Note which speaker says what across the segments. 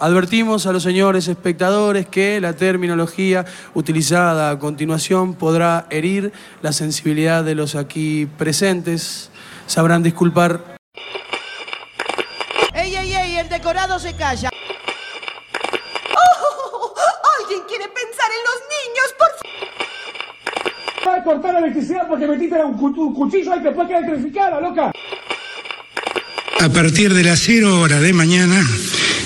Speaker 1: Advertimos a los señores espectadores que la terminología utilizada a continuación podrá herir la sensibilidad de los aquí presentes. Sabrán disculpar.
Speaker 2: ¡Ey, ey, ey! El decorado se calla.
Speaker 3: ¡Oh! ¿Alguien quiere pensar en los niños, por favor?
Speaker 4: Va a cortar la electricidad porque metiste un cuchillo ahí que después queda electrificada, loca.
Speaker 5: A partir de las 0 horas de mañana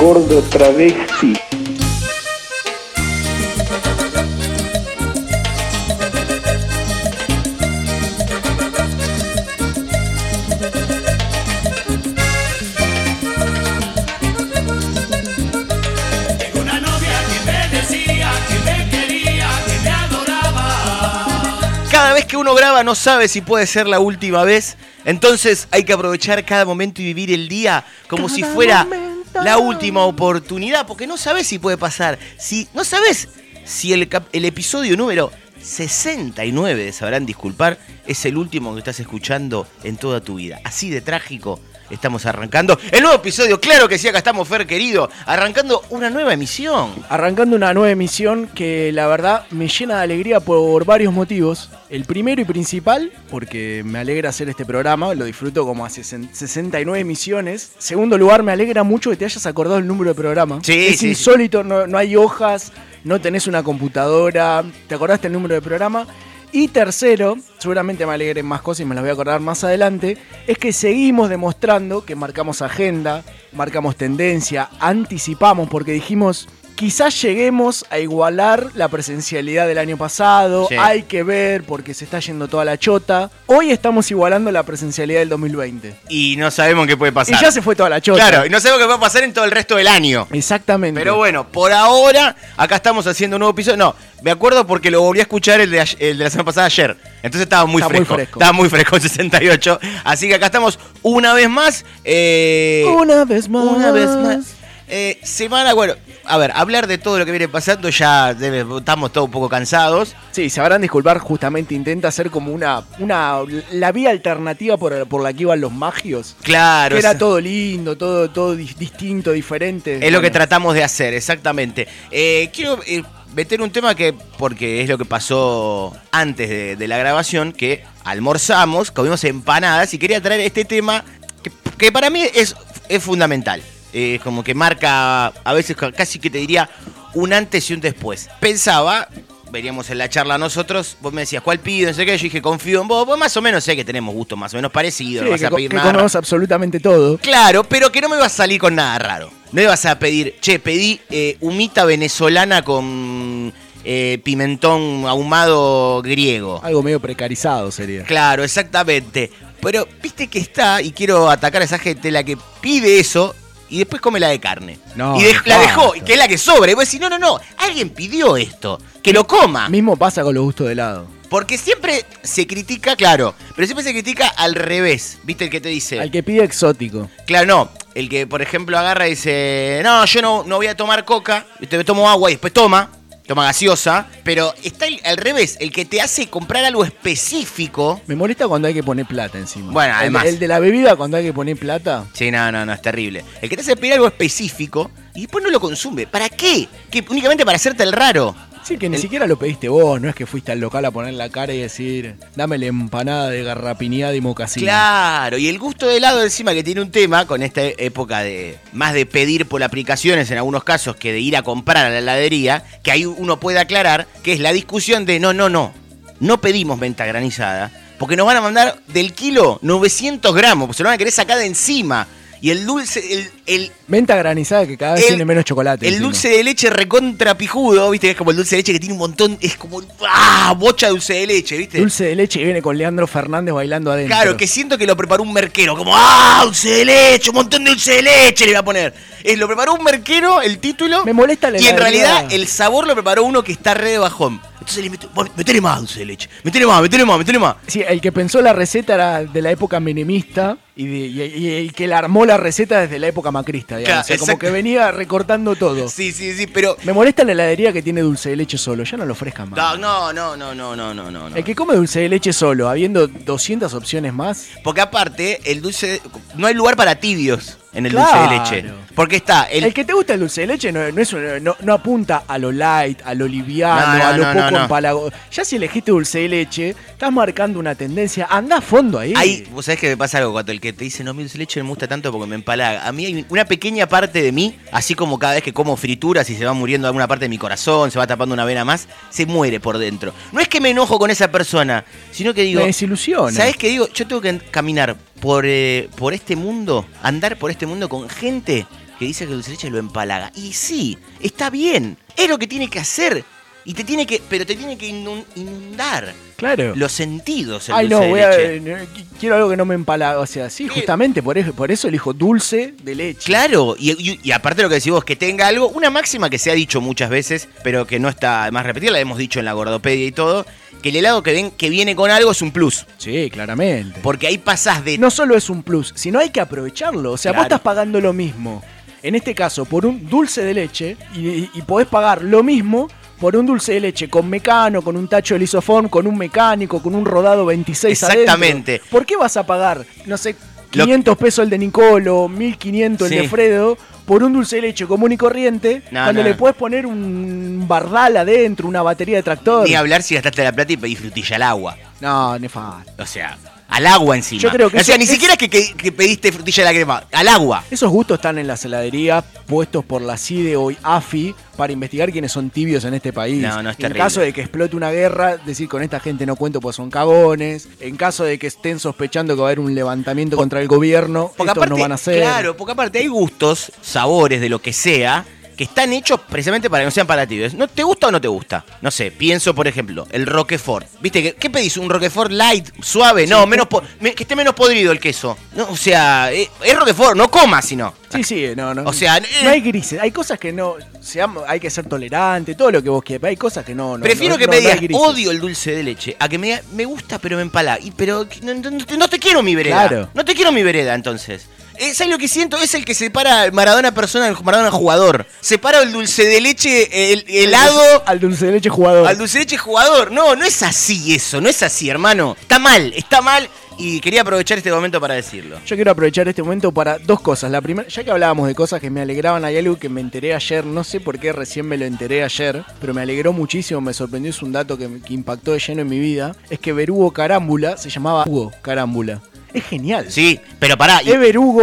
Speaker 4: Gordo travesti.
Speaker 6: Cada vez que uno graba no sabe si puede ser la última vez, entonces hay que aprovechar cada momento y vivir el día como si fuera la última oportunidad, porque no sabes si puede pasar, si no sabes si el, el episodio número 69 de Sabrán Disculpar es el último que estás escuchando en toda tu vida. Así de trágico estamos arrancando el nuevo episodio, claro que sí, acá estamos Fer querido, arrancando una nueva emisión.
Speaker 7: Arrancando una nueva emisión que la verdad me llena de alegría por varios motivos. El primero y principal, porque me alegra hacer este programa, lo disfruto como hace 69 emisiones. Segundo lugar, me alegra mucho que te hayas acordado el número de programa.
Speaker 6: Sí,
Speaker 7: es
Speaker 6: sí,
Speaker 7: insólito, no, no hay hojas, no tenés una computadora, te acordaste el número de programa. Y tercero, seguramente me alegren más cosas y me las voy a acordar más adelante, es que seguimos demostrando que marcamos agenda, marcamos tendencia, anticipamos porque dijimos, quizás lleguemos a igualar la presencialidad del año pasado,
Speaker 6: Sí.
Speaker 7: hay que ver porque se está yendo toda la chota. Hoy estamos igualando la presencialidad del 2020.
Speaker 6: Y no sabemos qué puede pasar.
Speaker 7: Y ya se fue toda la chota.
Speaker 6: Claro, y no sabemos qué va a pasar en todo el resto del año.
Speaker 7: Exactamente.
Speaker 6: Pero bueno, por ahora, acá estamos haciendo un nuevo episodio. No, me acuerdo porque lo volví a escuchar el de, ayer- el de la semana pasada ayer. Entonces estaba muy
Speaker 7: Está muy
Speaker 6: fresco.
Speaker 7: fresco.
Speaker 6: Estaba muy fresco el 68. Así que acá estamos una vez más. eh,
Speaker 7: Una vez más.
Speaker 6: Una vez más. Eh, semana, bueno, a ver, hablar de todo lo que viene pasando ya debe- estamos todos un poco cansados.
Speaker 7: Sí, se habrán disculpar, justamente intenta hacer como una, una la vía alternativa por, por la que iban los magios.
Speaker 6: Claro.
Speaker 7: Que era todo lindo, todo, todo di- distinto, diferente.
Speaker 6: Es lo que tratamos de hacer, exactamente. Eh, quiero eh, meter un tema que, porque es lo que pasó antes de, de la grabación, que almorzamos, comimos empanadas y quería traer este tema que, que para mí es, es fundamental. Es como que marca, a veces ca- casi que te diría, un antes y un después. Pensaba, veníamos en la charla nosotros, vos me decías, ¿cuál pido? No sé qué, yo dije, confío en vos, vos más o menos sé que tenemos gustos más o menos parecidos,
Speaker 7: sí,
Speaker 6: no vas
Speaker 7: que,
Speaker 6: a pedir
Speaker 7: que
Speaker 6: nada raro.
Speaker 7: absolutamente todo.
Speaker 6: Claro, pero que no me ibas a salir con nada raro. No ibas a pedir, che, pedí eh, humita venezolana con eh, pimentón ahumado griego.
Speaker 7: Algo medio precarizado sería.
Speaker 6: Claro, exactamente. Pero viste que está, y quiero atacar a esa gente, la que pide eso y después come la de carne.
Speaker 7: No,
Speaker 6: y la dejó, y que es la que sobra. Y vos decís, no, no, no, alguien pidió esto, que lo coma.
Speaker 7: Mismo pasa con los gustos de helado.
Speaker 6: Porque siempre se critica, claro, pero siempre se critica al revés. ¿Viste el que te dice?
Speaker 7: Al que pide exótico.
Speaker 6: Claro, no. El que, por ejemplo, agarra y dice, no, yo no, no voy a tomar coca, me tomo agua y después toma, toma gaseosa, pero está el- al revés, el que te hace comprar algo específico.
Speaker 7: Me molesta cuando hay que poner plata encima.
Speaker 6: Bueno,
Speaker 7: El-
Speaker 6: además.
Speaker 7: El, de la bebida cuando hay que poner plata.
Speaker 6: Sí, no, no, no, es terrible. El que te hace pedir algo específico y después no lo consume. ¿Para qué? Que únicamente para hacerte el raro.
Speaker 7: Sí, que ni siquiera lo pediste vos, no es que fuiste al local a poner la cara y decir, dame la empanada de garrapiñada y mocasín.
Speaker 6: Claro, y el gusto de helado encima que tiene un tema con esta época de más de pedir por aplicaciones en algunos casos que de ir a comprar a la heladería, que ahí uno puede aclarar que es la discusión de no, no, no, no pedimos venta granizada, porque nos van a mandar del kilo 900 gramos, se lo van a querer sacar de encima. Y el dulce, el, el,
Speaker 7: Menta granizada que cada vez
Speaker 6: El-
Speaker 7: tiene menos chocolate.
Speaker 6: el
Speaker 7: encima.
Speaker 6: dulce de leche recontra pijudo, ¿viste? Que es como el dulce de leche que tiene un montón, es como, ¡ah! Bocha de dulce de leche, ¿viste?
Speaker 7: Dulce de leche que viene con Leandro Fernández bailando adentro.
Speaker 6: Claro, que siento que lo preparó un merquero, como ¡ah! Dulce de leche, un montón de dulce de leche le voy a poner. Es, lo preparó un merquero, el título.
Speaker 7: Me molesta la
Speaker 6: Y en realidad el sabor lo preparó uno que está re de bajón. Entonces le meto, "Vos, metele más dulce de leche, metele más, metele más, metele más.
Speaker 7: Sí, el que pensó la receta era de la época menemista y, de- y- y el que la armó la receta desde la época macrista, digamos.
Speaker 6: Claro,
Speaker 7: O sea, como que venía recortando todo.
Speaker 6: Sí, sí, sí, pero.
Speaker 7: Me molesta la heladería que tiene dulce de leche solo, ya no lo ofrezcan más.
Speaker 6: No, no, no, no, no, no, no.
Speaker 7: El que come dulce de leche solo, habiendo 200 opciones más.
Speaker 6: Porque aparte, el dulce. No hay lugar para tibios en el
Speaker 7: Claro.
Speaker 6: dulce de leche. Porque está el.
Speaker 7: El, que te gusta el dulce de leche no, no es un- no, no apunta a lo light, a lo liviano,
Speaker 6: No, no,
Speaker 7: a lo poco empalagoso. Ya si elegiste dulce de leche, estás marcando una tendencia. Anda a fondo ahí.
Speaker 6: Hay, vos sabés que me pasa algo cuando el que te dice no, mi dulce de leche no me gusta tanto porque me empalaga. A mí hay una pequeña parte de mí, así como cada vez que como frituras y se va muriendo alguna parte de mi corazón, se va tapando una vena más, se muere por dentro. No es que me enojo con esa persona, sino que digo.
Speaker 7: Me desilusiona.
Speaker 6: ¿Sabés qué digo? Yo tengo que caminar por, eh, por este mundo, andar por este mundo con gente que dice que dulce de leche lo empalaga. Y sí, está bien, es lo que tiene que hacer. Y te tiene que, pero te tiene que inun- inundar
Speaker 7: Claro.
Speaker 6: los sentidos el
Speaker 7: Ay,
Speaker 6: dulce
Speaker 7: no,
Speaker 6: de
Speaker 7: voy
Speaker 6: leche.
Speaker 7: a, eh, quiero algo que no me empalaga. O sea, sí, justamente por eso, por eso elijo dulce de leche.
Speaker 6: Claro, y, y- y aparte de lo que decís vos, que tenga algo, una máxima que se ha dicho muchas veces, pero que no está más repetir, la hemos dicho en la gordopedia y todo, que el helado que, ven, que viene con algo es un plus.
Speaker 7: Sí, claramente.
Speaker 6: Porque ahí pasás de...
Speaker 7: No solo es un plus, sino hay que aprovecharlo. O sea, vos estás pagando lo mismo. En este caso, por un dulce de leche, y, y podés pagar lo mismo por un dulce de leche con mecano, con un tacho de lisoform, con un mecánico, con un rodado 26
Speaker 6: Exactamente.
Speaker 7: adentro. ¿Por qué vas a pagar, no sé,
Speaker 6: Lo-
Speaker 7: 500 pesos el de Nicolo, 1500 el de Fredo, por un dulce de leche común y corriente,
Speaker 6: No,
Speaker 7: cuando
Speaker 6: no.
Speaker 7: le puedes poner un bardal adentro, una batería de tractor?
Speaker 6: Ni hablar si gastaste la plata y pedís frutilla al agua.
Speaker 7: No, nefasto.
Speaker 6: O sea, al agua encima.
Speaker 7: Yo creo que
Speaker 6: o sea, ni
Speaker 7: es-
Speaker 6: siquiera es que, que- que pediste frutilla a la crema, al agua.
Speaker 7: Esos gustos están en las heladerías puestos por la CIDE o AFI para investigar quiénes son tibios en este país.
Speaker 6: No, no, es
Speaker 7: en caso de que explote una guerra, decir con esta gente no cuento pues son cagones. En caso de que estén sospechando que va a haber un levantamiento contra el gobierno, estos
Speaker 6: aparte,
Speaker 7: no van a ser.
Speaker 6: claro, porque aparte hay gustos, sabores de lo que sea, que están hechos precisamente para que no sean palativos. ¿No te gusta o no te gusta? No sé, pienso por ejemplo, el Roquefort. ¿Viste? ¿Qué, qué pedís? ¿Un Roquefort light, suave? No, menos po- me- que esté menos podrido el queso. No, o sea, eh, es Roquefort, no comas sino.
Speaker 7: Sí, sí, no, no.
Speaker 6: O sea, eh,
Speaker 7: no hay grises. Hay cosas que no. seamos- hay que ser tolerante, todo lo que vos quieras. pero Hay cosas que no. no
Speaker 6: Prefiero
Speaker 7: no-
Speaker 6: que
Speaker 7: no-
Speaker 6: me digas odio el dulce de leche a que me digas me gusta pero me empalaga. Y pero no te quiero mi vereda.
Speaker 7: Claro.
Speaker 6: No te quiero mi vereda entonces. Eh, ¿Sabes lo que siento? Es el que separa Maradona persona del Maradona jugador. Separa el dulce de leche el helado
Speaker 7: Al dulce de leche jugador.
Speaker 6: al dulce de leche jugador. No, no es así eso, no es así, hermano. Está mal, está mal y quería aprovechar este momento para decirlo.
Speaker 7: Yo quiero aprovechar este momento para dos cosas. La primera, ya que hablábamos de cosas que me alegraban, hay algo que me enteré ayer, no sé por qué recién me lo enteré ayer, pero me alegró muchísimo, me sorprendió, es un dato que, que impactó de lleno en mi vida, es que Berugo Carámbula se llamaba Hugo Carámbula. Es genial.
Speaker 6: Sí, pero pará. y-
Speaker 7: Es Berú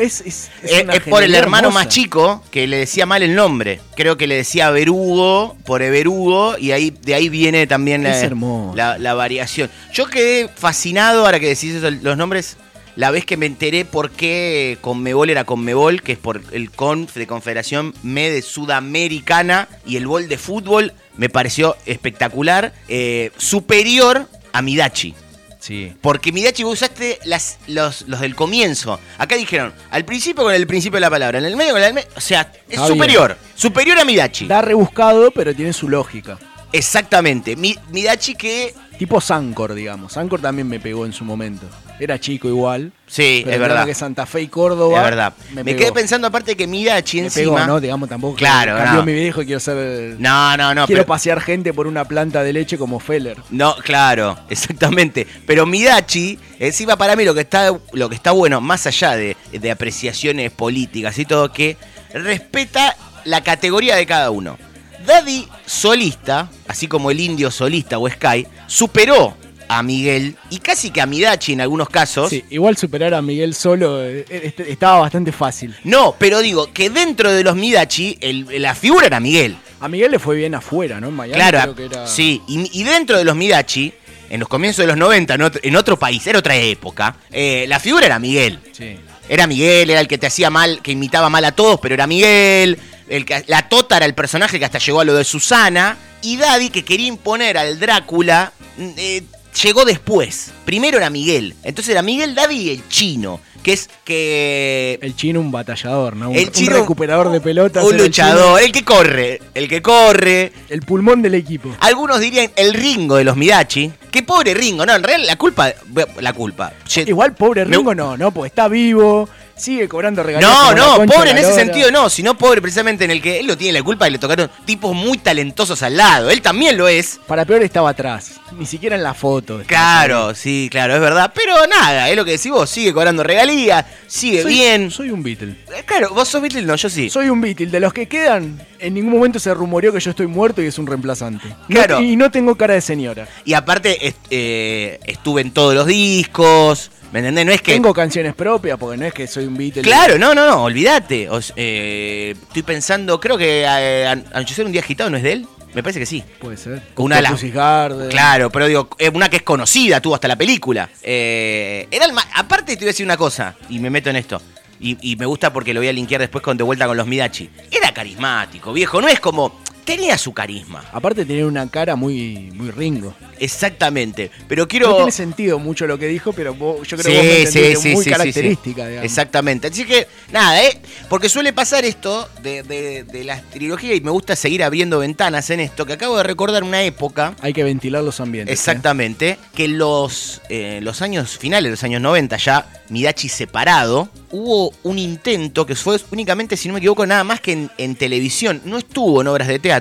Speaker 7: es... Es, es
Speaker 6: es por el hermano
Speaker 7: hermosa.
Speaker 6: más chico que le decía mal el nombre. Creo que le decía Berugo por Everugo y ahí de ahí viene también la, variación. Yo quedé fascinado ahora que decís eso, los nombres. La vez que me enteré por qué Conmebol era Conmebol, que es por el CONF de Confederación Me de Sudamericana y el bol de fútbol, me pareció espectacular. eh, superior a Midachi.
Speaker 7: Sí.
Speaker 6: Porque Midachi vos usaste las, los, los del comienzo. Acá dijeron, al principio con el principio de la palabra, en el medio con el medio. O sea, es
Speaker 7: Está
Speaker 6: superior. Superior a Midachi.
Speaker 7: Da rebuscado, pero tiene su lógica.
Speaker 6: Exactamente. Mi- Midachi que.
Speaker 7: Tipo Sancor, digamos. Sancor también me pegó en su momento. Era chico igual.
Speaker 6: Sí,
Speaker 7: pero
Speaker 6: es verdad.
Speaker 7: que Santa Fe y Córdoba.
Speaker 6: Es verdad. Me,
Speaker 7: pegó.
Speaker 6: quedé pensando aparte que Midachi
Speaker 7: Me
Speaker 6: encima.
Speaker 7: pegó, ¿no? Digamos tampoco.
Speaker 6: Claro,
Speaker 7: Cambió
Speaker 6: no.
Speaker 7: mi viejo y quiero ser.
Speaker 6: No, no, no.
Speaker 7: quiero
Speaker 6: pero-
Speaker 7: pasear gente por una planta de leche como Feller.
Speaker 6: No, claro, exactamente. Pero Midachi, encima para mí lo que está, lo que está bueno, más allá de, de apreciaciones políticas y todo, que respeta la categoría de cada uno. Daddy solista, así como el indio solista o Sky, superó a Miguel y casi que a Midachi en algunos casos.
Speaker 7: Sí, igual superar a Miguel solo eh, este- estaba bastante fácil.
Speaker 6: No, pero digo que dentro de los Midachi, el- la figura era Miguel.
Speaker 7: A Miguel le fue bien afuera, ¿no? En Miami
Speaker 6: Claro,
Speaker 7: creo que era.
Speaker 6: sí, y, y dentro de los Midachi, en los comienzos de los 90, en otro, en otro país, era otra época, eh, la figura era Miguel.
Speaker 7: Sí.
Speaker 6: Era Miguel, era el que te hacía mal, que imitaba mal a todos, pero era Miguel. El que, la Tota era el personaje que hasta llegó a lo de Susana. Y Daddy, que quería imponer al Drácula, mm, eh, llegó después. Primero era Miguel. Entonces era Miguel, Daddy y el chino. Que es que.
Speaker 7: El chino un batallador, ¿no? Un,
Speaker 6: El
Speaker 7: un
Speaker 6: chino-
Speaker 7: recuperador de pelotas.
Speaker 6: Un
Speaker 7: el
Speaker 6: luchador,
Speaker 7: chino.
Speaker 6: el que corre, el que corre.
Speaker 7: El pulmón del equipo.
Speaker 6: Algunos dirían el Ringo de los Midachi. Qué pobre Ringo, no, en realidad la culpa. La culpa.
Speaker 7: Igual pobre Ringo no, no, porque está vivo, sigue cobrando regalías.
Speaker 6: No, no, pobre en ese sentido no, sino pobre precisamente en el que él lo tiene la culpa y le tocaron tipos muy talentosos al lado. Él también lo es.
Speaker 7: Para peor estaba atrás, ni siquiera en la foto.
Speaker 6: Claro, sí, claro, es verdad. Pero nada, es lo que decís vos, sigue cobrando regalías, sigue
Speaker 7: Soy-
Speaker 6: bien.
Speaker 7: Soy un Beatle.
Speaker 6: Eh, Claro, vos sos Beatle, no, yo sí.
Speaker 7: Soy un Beatle. De los que quedan, en ningún momento se rumoreó que yo estoy muerto y es un reemplazante. No-
Speaker 6: Claro.
Speaker 7: y no tengo cara de señora.
Speaker 6: Y aparte est- eh, estuve en todos los discos, ¿me entendés? No es que...
Speaker 7: Tengo canciones propias, porque no es que soy un Beatle.
Speaker 6: Claro, no, no, no, olvídate. Eh, estoy pensando, creo que eh, An- Anochecer un día agitado no es de él. Me parece que sí.
Speaker 7: Puede ser.
Speaker 6: Una de
Speaker 7: Garden.
Speaker 6: Claro, pero digo, es una que es conocida, tuvo hasta la película. Eh, era el ma- Aparte, te voy a decir una cosa, y me meto en esto. Y, y me gusta porque lo voy a linkear después con De Vuelta con los Midachi. Era carismático, viejo. No es como. Tenía su carisma.
Speaker 7: Aparte tenía una cara muy, muy Ringo.
Speaker 6: Exactamente. Pero
Speaker 7: No
Speaker 6: quiero.
Speaker 7: tiene sentido mucho lo que dijo, pero vos- yo creo
Speaker 6: Sí,
Speaker 7: que vos
Speaker 6: sí, sí,
Speaker 7: muy característica, digamos.
Speaker 6: Exactamente. Así que, nada, ¿eh? Porque suele pasar esto de, de, de las trilogías y me gusta seguir abriendo ventanas en esto, que acabo de recordar una época.
Speaker 7: Hay que ventilar los ambientes. ¿eh?
Speaker 6: Exactamente, que los, eh, los años finales, los años 90, ya Midachi separado, hubo un intento que fue únicamente, si no me equivoco, nada más que en, en televisión, no estuvo en obras de teatro,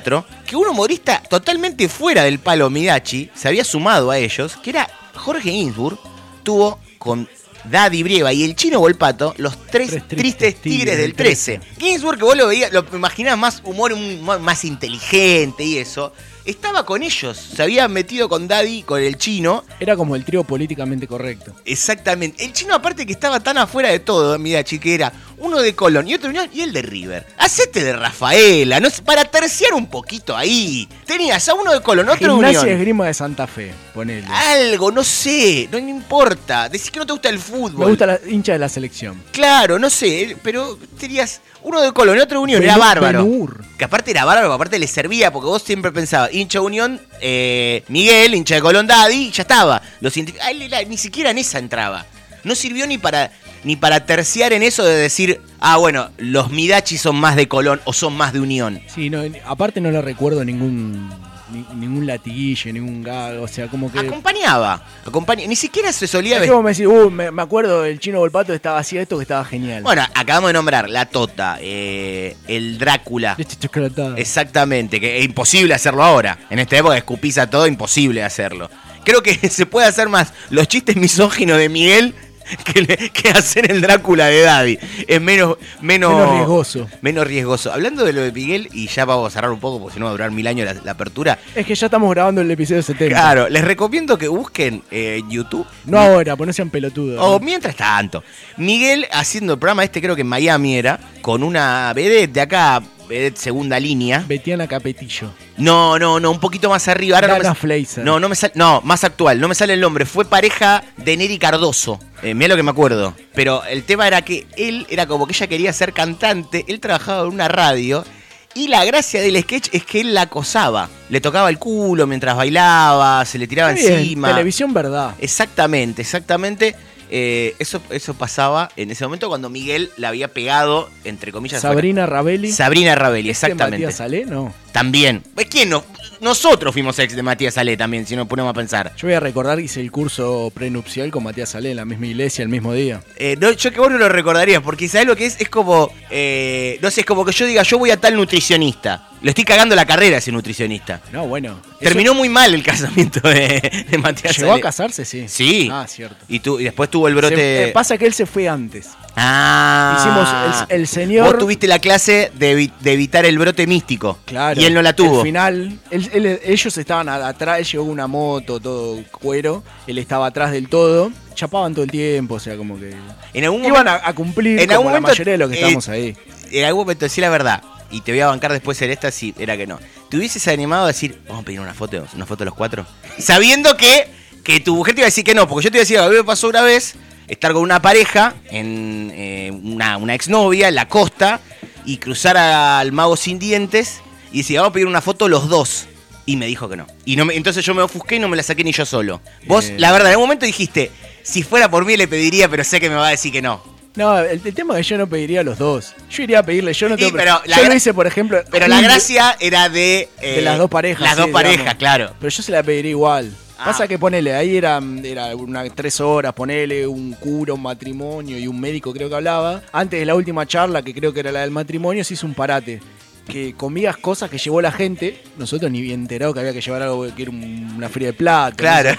Speaker 6: que un humorista totalmente fuera del palo Midachi se había sumado a ellos, que era Jorge Ginsburg, tuvo con Daddy Brieva y el chino Volpato, los tres,
Speaker 7: Tres
Speaker 6: tristes, tigres, del 13. Ginsburg, que vos lo veías, lo imaginabas más humor, un más inteligente y eso. Estaba con ellos, se había metido con Daddy, con el chino.
Speaker 7: Era como el trío políticamente correcto.
Speaker 6: Exactamente. El chino, aparte que estaba tan afuera de todo, mira, que era uno de Colón y otro de Unión y el de River. Hacete de Rafaela, no para terciar un poquito ahí. Tenías a uno de Colón, otro de
Speaker 7: Gimnasia
Speaker 6: Unión.
Speaker 7: Esgrima de Santa Fe, ponele.
Speaker 6: Algo, no sé, no me importa. Decís que no te gusta el fútbol.
Speaker 7: Me gusta la hincha de la selección.
Speaker 6: Claro, no sé, pero tenías uno de Colón y otro de Unión, era bárbaro.
Speaker 7: Benur.
Speaker 6: Que aparte era bárbaro, aparte le servía, porque vos siempre pensabas, hincha de Unión, eh, Miguel, hincha de Colón Daddy, y ya estaba. Los era- ni siquiera en esa entraba. No sirvió ni para, ni para terciar en eso de decir, ah, bueno, los Midachi son más de Colón o son más de Unión.
Speaker 7: Sí, no, aparte no le recuerdo ningún ni- ningún latiguillo, ningún gago, o sea, como que...
Speaker 6: Acompañaba, acompaña, ni siquiera se solía
Speaker 7: Es como me decís, uh, me, me acuerdo del chino Volpato estaba así esto que estaba genial.
Speaker 6: Bueno, acabamos de nombrar la Tota, eh, el Drácula.
Speaker 7: Este chocolatado.
Speaker 6: Exactamente, que es imposible hacerlo ahora. En esta época escupiza todo, imposible hacerlo. Creo que se puede hacer más los chistes misóginos de Miguel que, le- que hacer el Drácula de Daddy. Es menos, menos,
Speaker 7: Menos riesgoso.
Speaker 6: Menos riesgoso. Hablando de lo de Miguel, y ya vamos a cerrar un poco porque si no va a durar mil años la, la apertura.
Speaker 7: Es que ya estamos grabando el episodio 70.
Speaker 6: Claro, les recomiendo que busquen eh, YouTube.
Speaker 7: No ahora, pues no sean pelotudos.
Speaker 6: O mientras tanto, Miguel haciendo el programa este, creo que en Miami era, con una vedette de acá, vedette segunda línea.
Speaker 7: Betiana Capetillo.
Speaker 6: No, no, no, un poquito más arriba. Ahora no,
Speaker 7: Dana
Speaker 6: me,
Speaker 7: Fleiser.
Speaker 6: no, no me sale, no, más actual, no me sale el nombre. Fue pareja de Neri Cardoso. Eh, mira lo que me acuerdo. Pero el tema era que él era como que ella quería ser cantante. Él trabajaba en una radio. Y la gracia del sketch es que él la acosaba. Le tocaba el culo mientras bailaba, se le tiraba
Speaker 7: bien,
Speaker 6: encima.
Speaker 7: Televisión verdad.
Speaker 6: Exactamente, exactamente. Eh, eso, eso pasaba en ese momento cuando Miguel la había pegado, entre comillas.
Speaker 7: Sabrina Ravelli.
Speaker 6: Sabrina Ravelli,
Speaker 7: ¿Este
Speaker 6: exactamente.
Speaker 7: Matías Salé? No.
Speaker 6: También. Pues, ¿Quién no? Nosotros fuimos ex de Matías Ale también, si nos ponemos a pensar.
Speaker 7: Yo voy a recordar que hice el curso prenupcial con Matías Salé en la misma iglesia el mismo día.
Speaker 6: Eh, no, yo que vos no lo recordarías, porque ¿sabes lo que es? Es como, eh, no sé, es como que yo diga, yo voy a tal nutricionista. Le estoy cagando la carrera a ese nutricionista.
Speaker 7: No, bueno.
Speaker 6: Terminó muy mal el casamiento de, de Matías
Speaker 7: ¿Llegó
Speaker 6: Ale.
Speaker 7: a casarse? Sí.
Speaker 6: Sí.
Speaker 7: Ah, cierto.
Speaker 6: Y, tu- y después tuvo el brote...
Speaker 7: Se- eh, pasa que él se fue antes.
Speaker 6: Ah.
Speaker 7: Hicimos el- el señor-
Speaker 6: Vos tuviste la clase de, de evitar el brote místico.
Speaker 7: Claro.
Speaker 6: Y él no la tuvo.
Speaker 7: Al final, él- él- ellos estaban atrás, él llegó una moto, todo cuero. Él estaba atrás del todo. Chapaban todo el tiempo, o sea, como que.
Speaker 6: En algún
Speaker 7: Iban
Speaker 6: momento-
Speaker 7: a, a cumplir
Speaker 6: en
Speaker 7: como
Speaker 6: algún
Speaker 7: la
Speaker 6: momento,
Speaker 7: mayoría de los que
Speaker 6: eh,
Speaker 7: estábamos ahí.
Speaker 6: En algún momento, decí la verdad. Y te voy a bancar después en esta si era que no. ¿Te hubieses animado a decir, vamos a pedir una foto, una foto de los cuatro? Sabiendo que, que tu mujer te iba a decir que no, porque yo te iba a decir, a mí me pasó una vez estar con una pareja, en eh, una, una exnovia, en la costa, y cruzar al mago sin dientes y decir, vamos a pedir una foto los dos. Y me dijo que no. Y no me- entonces yo me ofusqué y no me la saqué ni yo solo. Vos,
Speaker 7: Eh.
Speaker 6: la verdad, en un momento dijiste, si fuera por mí le pediría, pero sé que me va a decir que no.
Speaker 7: No, el, el tema es que yo no pediría a los dos. Yo iría a pedirle, yo no
Speaker 6: Sí,
Speaker 7: tengo
Speaker 6: pero la
Speaker 7: Yo lo hice, por ejemplo.
Speaker 6: Pero la gracia era de... eh,
Speaker 7: de las dos parejas.
Speaker 6: Las
Speaker 7: sí,
Speaker 6: dos parejas, claro.
Speaker 7: Pero yo se la pediría igual.
Speaker 6: Ah.
Speaker 7: Pasa que ponele, ahí era, era una, tres horas, ponele un cura, un matrimonio y un médico creo que hablaba. Antes de la última charla, que creo que era la del matrimonio, se hizo un parate. Que comías cosas que llevó la gente. Nosotros ni bien enterados que había que llevar algo que era un- una fría de plata.
Speaker 6: Claro.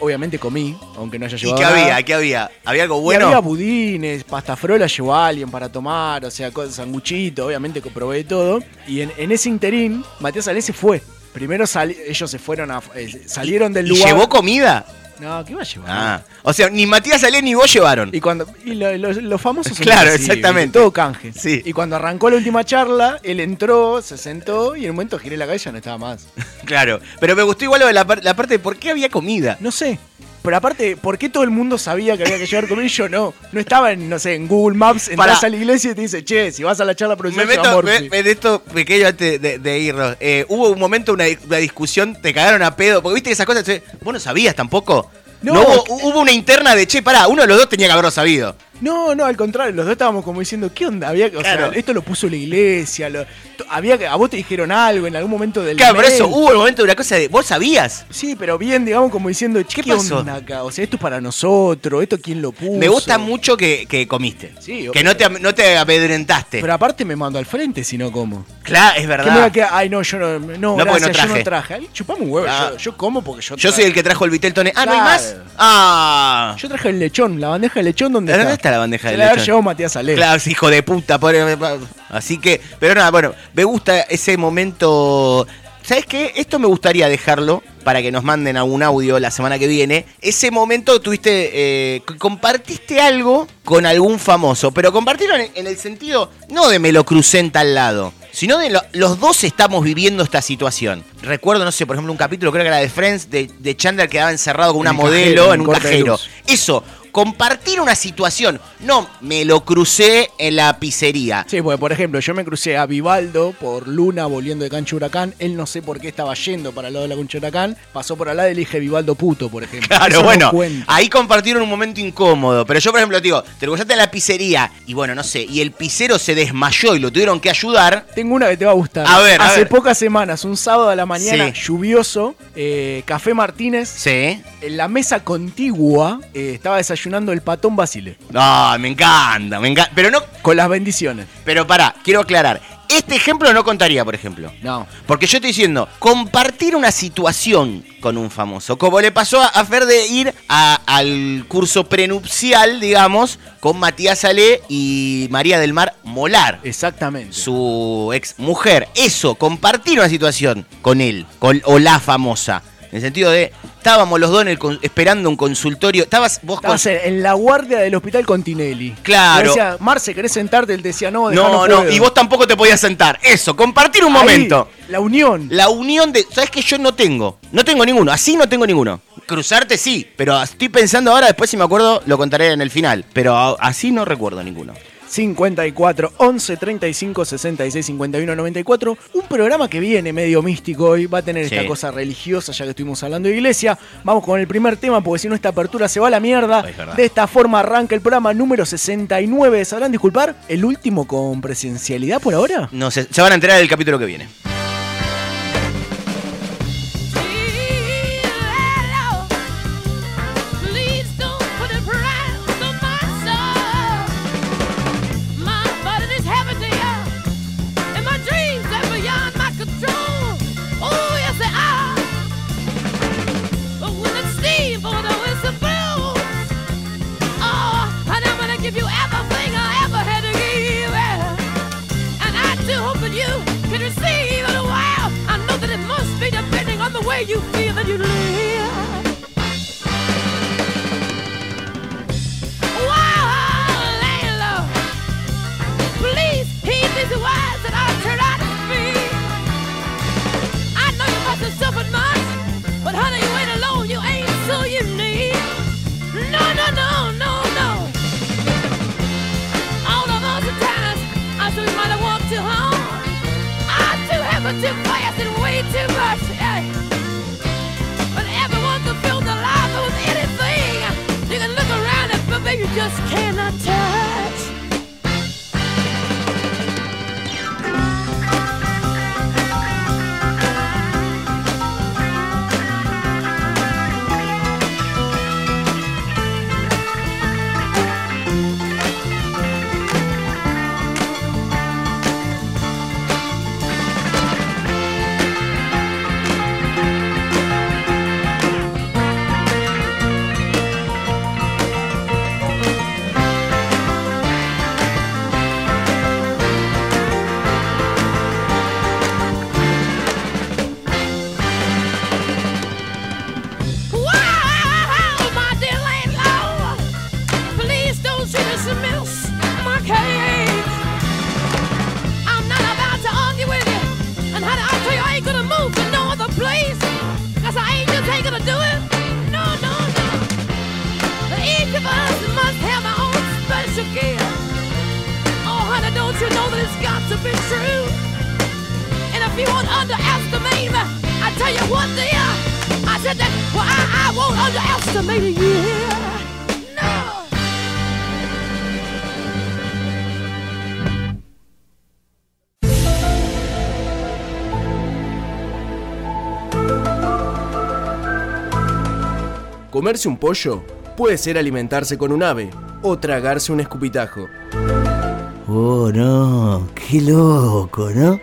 Speaker 7: Obviamente comí, aunque no haya
Speaker 6: ¿Y
Speaker 7: llevado
Speaker 6: qué
Speaker 7: nada.
Speaker 6: había? ¿Qué había? ¿Había algo
Speaker 7: Y
Speaker 6: bueno?
Speaker 7: había budines, pasta frola llevó a alguien para tomar, o sea, cosas, sanguchito, obviamente que probé de todo. Y en, en ese interín, Matías Alé se fue. Primero sali- ellos se fueron a. eh, salieron del
Speaker 6: ¿Y
Speaker 7: lugar.
Speaker 6: llevó comida?
Speaker 7: No, ¿qué iba a llevar?
Speaker 6: Ah. O sea, ni Matías Salé ni vos llevaron.
Speaker 7: Y cuando. Y lo- lo- los famosos son
Speaker 6: Claro,
Speaker 7: así,
Speaker 6: exactamente.
Speaker 7: Todo canje.
Speaker 6: Sí.
Speaker 7: Y cuando arrancó la última charla, él entró, se sentó y en un momento giré la cabeza y ya no estaba más.
Speaker 6: Claro. Pero me gustó igual lo de la, la parte de por qué había comida.
Speaker 7: No sé. Pero aparte, ¿por qué todo el mundo sabía que había que llevar comida y yo no? No estaba en, no sé, en Google Maps, entras
Speaker 6: Pará.
Speaker 7: a la iglesia y te dice, che, si vas a la charla
Speaker 6: Me meto me,
Speaker 7: Morphy".
Speaker 6: me- de esto pequeño antes de, de irnos. Eh, hubo un momento, una, una discusión, te cagaron a pedo. Porque viste que esas cosas. Vos no sabías tampoco.
Speaker 7: No,
Speaker 6: No, hubo, hubo una interna de che, pará, uno de los dos tenía que haberlo sabido.
Speaker 7: No, no, al contrario, los dos estábamos como diciendo, ¿qué onda? Había o
Speaker 6: Claro.
Speaker 7: sea, esto lo puso la iglesia, lo- había a vos te dijeron algo en algún momento del
Speaker 6: Claro, pero
Speaker 7: mail.
Speaker 6: eso, hubo el momento de una cosa de. ¿Vos sabías?
Speaker 7: Sí, pero bien, digamos, como diciendo, ¿qué,
Speaker 6: pasó?
Speaker 7: onda acá? O sea, esto es para nosotros, esto quién lo puso.
Speaker 6: Me gusta mucho que, que comiste.
Speaker 7: Sí,
Speaker 6: que no te, no te amedrentaste.
Speaker 7: Pero aparte me mando al frente si no como.
Speaker 6: claro, es
Speaker 7: Que me va
Speaker 6: verdad.
Speaker 7: a quedar, ay no, yo no, no,
Speaker 6: No,
Speaker 7: gracias,
Speaker 6: no
Speaker 7: yo no
Speaker 6: traje.
Speaker 7: traje. Ay, chupame un huevo,
Speaker 6: Ah.
Speaker 7: yo, yo como porque yo
Speaker 6: Yo
Speaker 7: tra-
Speaker 6: soy el que trajo el Viteltoné. Ah, ¿no hay más? Ah.
Speaker 7: Yo traje el lechón, la bandeja de lechón, ¿dónde
Speaker 6: ¿Dónde
Speaker 7: está?
Speaker 6: Está la bandeja de lechón?
Speaker 7: llevado Matías Ale.
Speaker 6: Claro, hijo de puta. pobre- Así que, pero nada, bueno, me gusta ese momento. ¿Sabes qué? Esto me gustaría dejarlo para que nos manden algún audio la semana que viene. Ese momento tuviste, eh, compartiste algo con algún famoso, pero compartirlo en, el sentido no de me lo crucé en tal lado, sino de lo- los dos estamos viviendo esta situación. Recuerdo, no sé, por ejemplo, un capítulo, creo que era de Friends, de, de Chandler quedaba encerrado con una
Speaker 7: En
Speaker 6: modelo
Speaker 7: cajero,
Speaker 6: en un cajero. Eso, compartir una situación. No, me lo crucé en la pizzería.
Speaker 7: Sí, porque por ejemplo, yo me crucé a Vivaldo por Luna volviendo de Cancha Huracán. Él no sé por qué estaba yendo para el lado de la Cancha Huracán. Pasó por al lado y le dije Vivaldo puto, por ejemplo.
Speaker 6: Claro,
Speaker 7: Eso no
Speaker 6: bueno, ahí compartieron un momento incómodo. Pero yo, por ejemplo, te digo, te lo cruzaste en la pizzería y bueno, no sé, y el pizzero se desmayó y lo tuvieron que ayudar.
Speaker 7: Tengo una que te va a gustar.
Speaker 6: A ver, a
Speaker 7: Hace
Speaker 6: ver.
Speaker 7: pocas semanas, un sábado a la mañana,
Speaker 6: Sí.
Speaker 7: lluvioso, eh, Café Martínez,
Speaker 6: Sí.
Speaker 7: en la mesa contigua, eh, estaba desayunando el patón Basile.
Speaker 6: No, me encanta, me encanta. Pero no,
Speaker 7: Con las bendiciones.
Speaker 6: pero pará, quiero aclarar. Este ejemplo no contaría, por ejemplo.
Speaker 7: No.
Speaker 6: Porque yo estoy diciendo, compartir una situación con un famoso, como le pasó a, a Fer de ir a- al curso prenupcial, digamos, con Matías Ale y María del Mar Molar,
Speaker 7: Exactamente.
Speaker 6: su ex mujer. Eso, compartir una situación con él, con, o la famosa. En el sentido de, estábamos los dos en el con- esperando un consultorio. Estabas vos con-
Speaker 7: Estabas en en la guardia del hospital Continelli.
Speaker 6: Claro.
Speaker 7: Decía, Marce, ¿querés sentarte? Él decía, no,
Speaker 6: No, no,
Speaker 7: puedo".
Speaker 6: y vos tampoco te podías sentar. Eso, compartir un
Speaker 7: Ahí,
Speaker 6: momento.
Speaker 7: La unión.
Speaker 6: La unión de. ¿Sabes que yo no tengo? No tengo ninguno. Así no tengo ninguno. Cruzarte sí. Pero estoy pensando ahora, después si me acuerdo, lo contaré en el final. Pero así no recuerdo ninguno.
Speaker 7: 54 11 35 66 51 94. Un programa que viene medio místico hoy. Va a tener
Speaker 6: Sí.
Speaker 7: esta cosa religiosa, ya que estuvimos hablando de iglesia. Vamos con el primer tema, porque si no, esta apertura se va a la mierda.
Speaker 6: Es.
Speaker 7: De esta forma arranca el programa número 69. ¿Sabrán disculpar? ¿El último con presencialidad por ahora?
Speaker 6: No sé, se van a enterar del capítulo que viene.
Speaker 8: Comerse un pollo puede ser alimentarse con un ave o tragarse un escupitajo.
Speaker 9: Oh, no, qué loco, ¿no?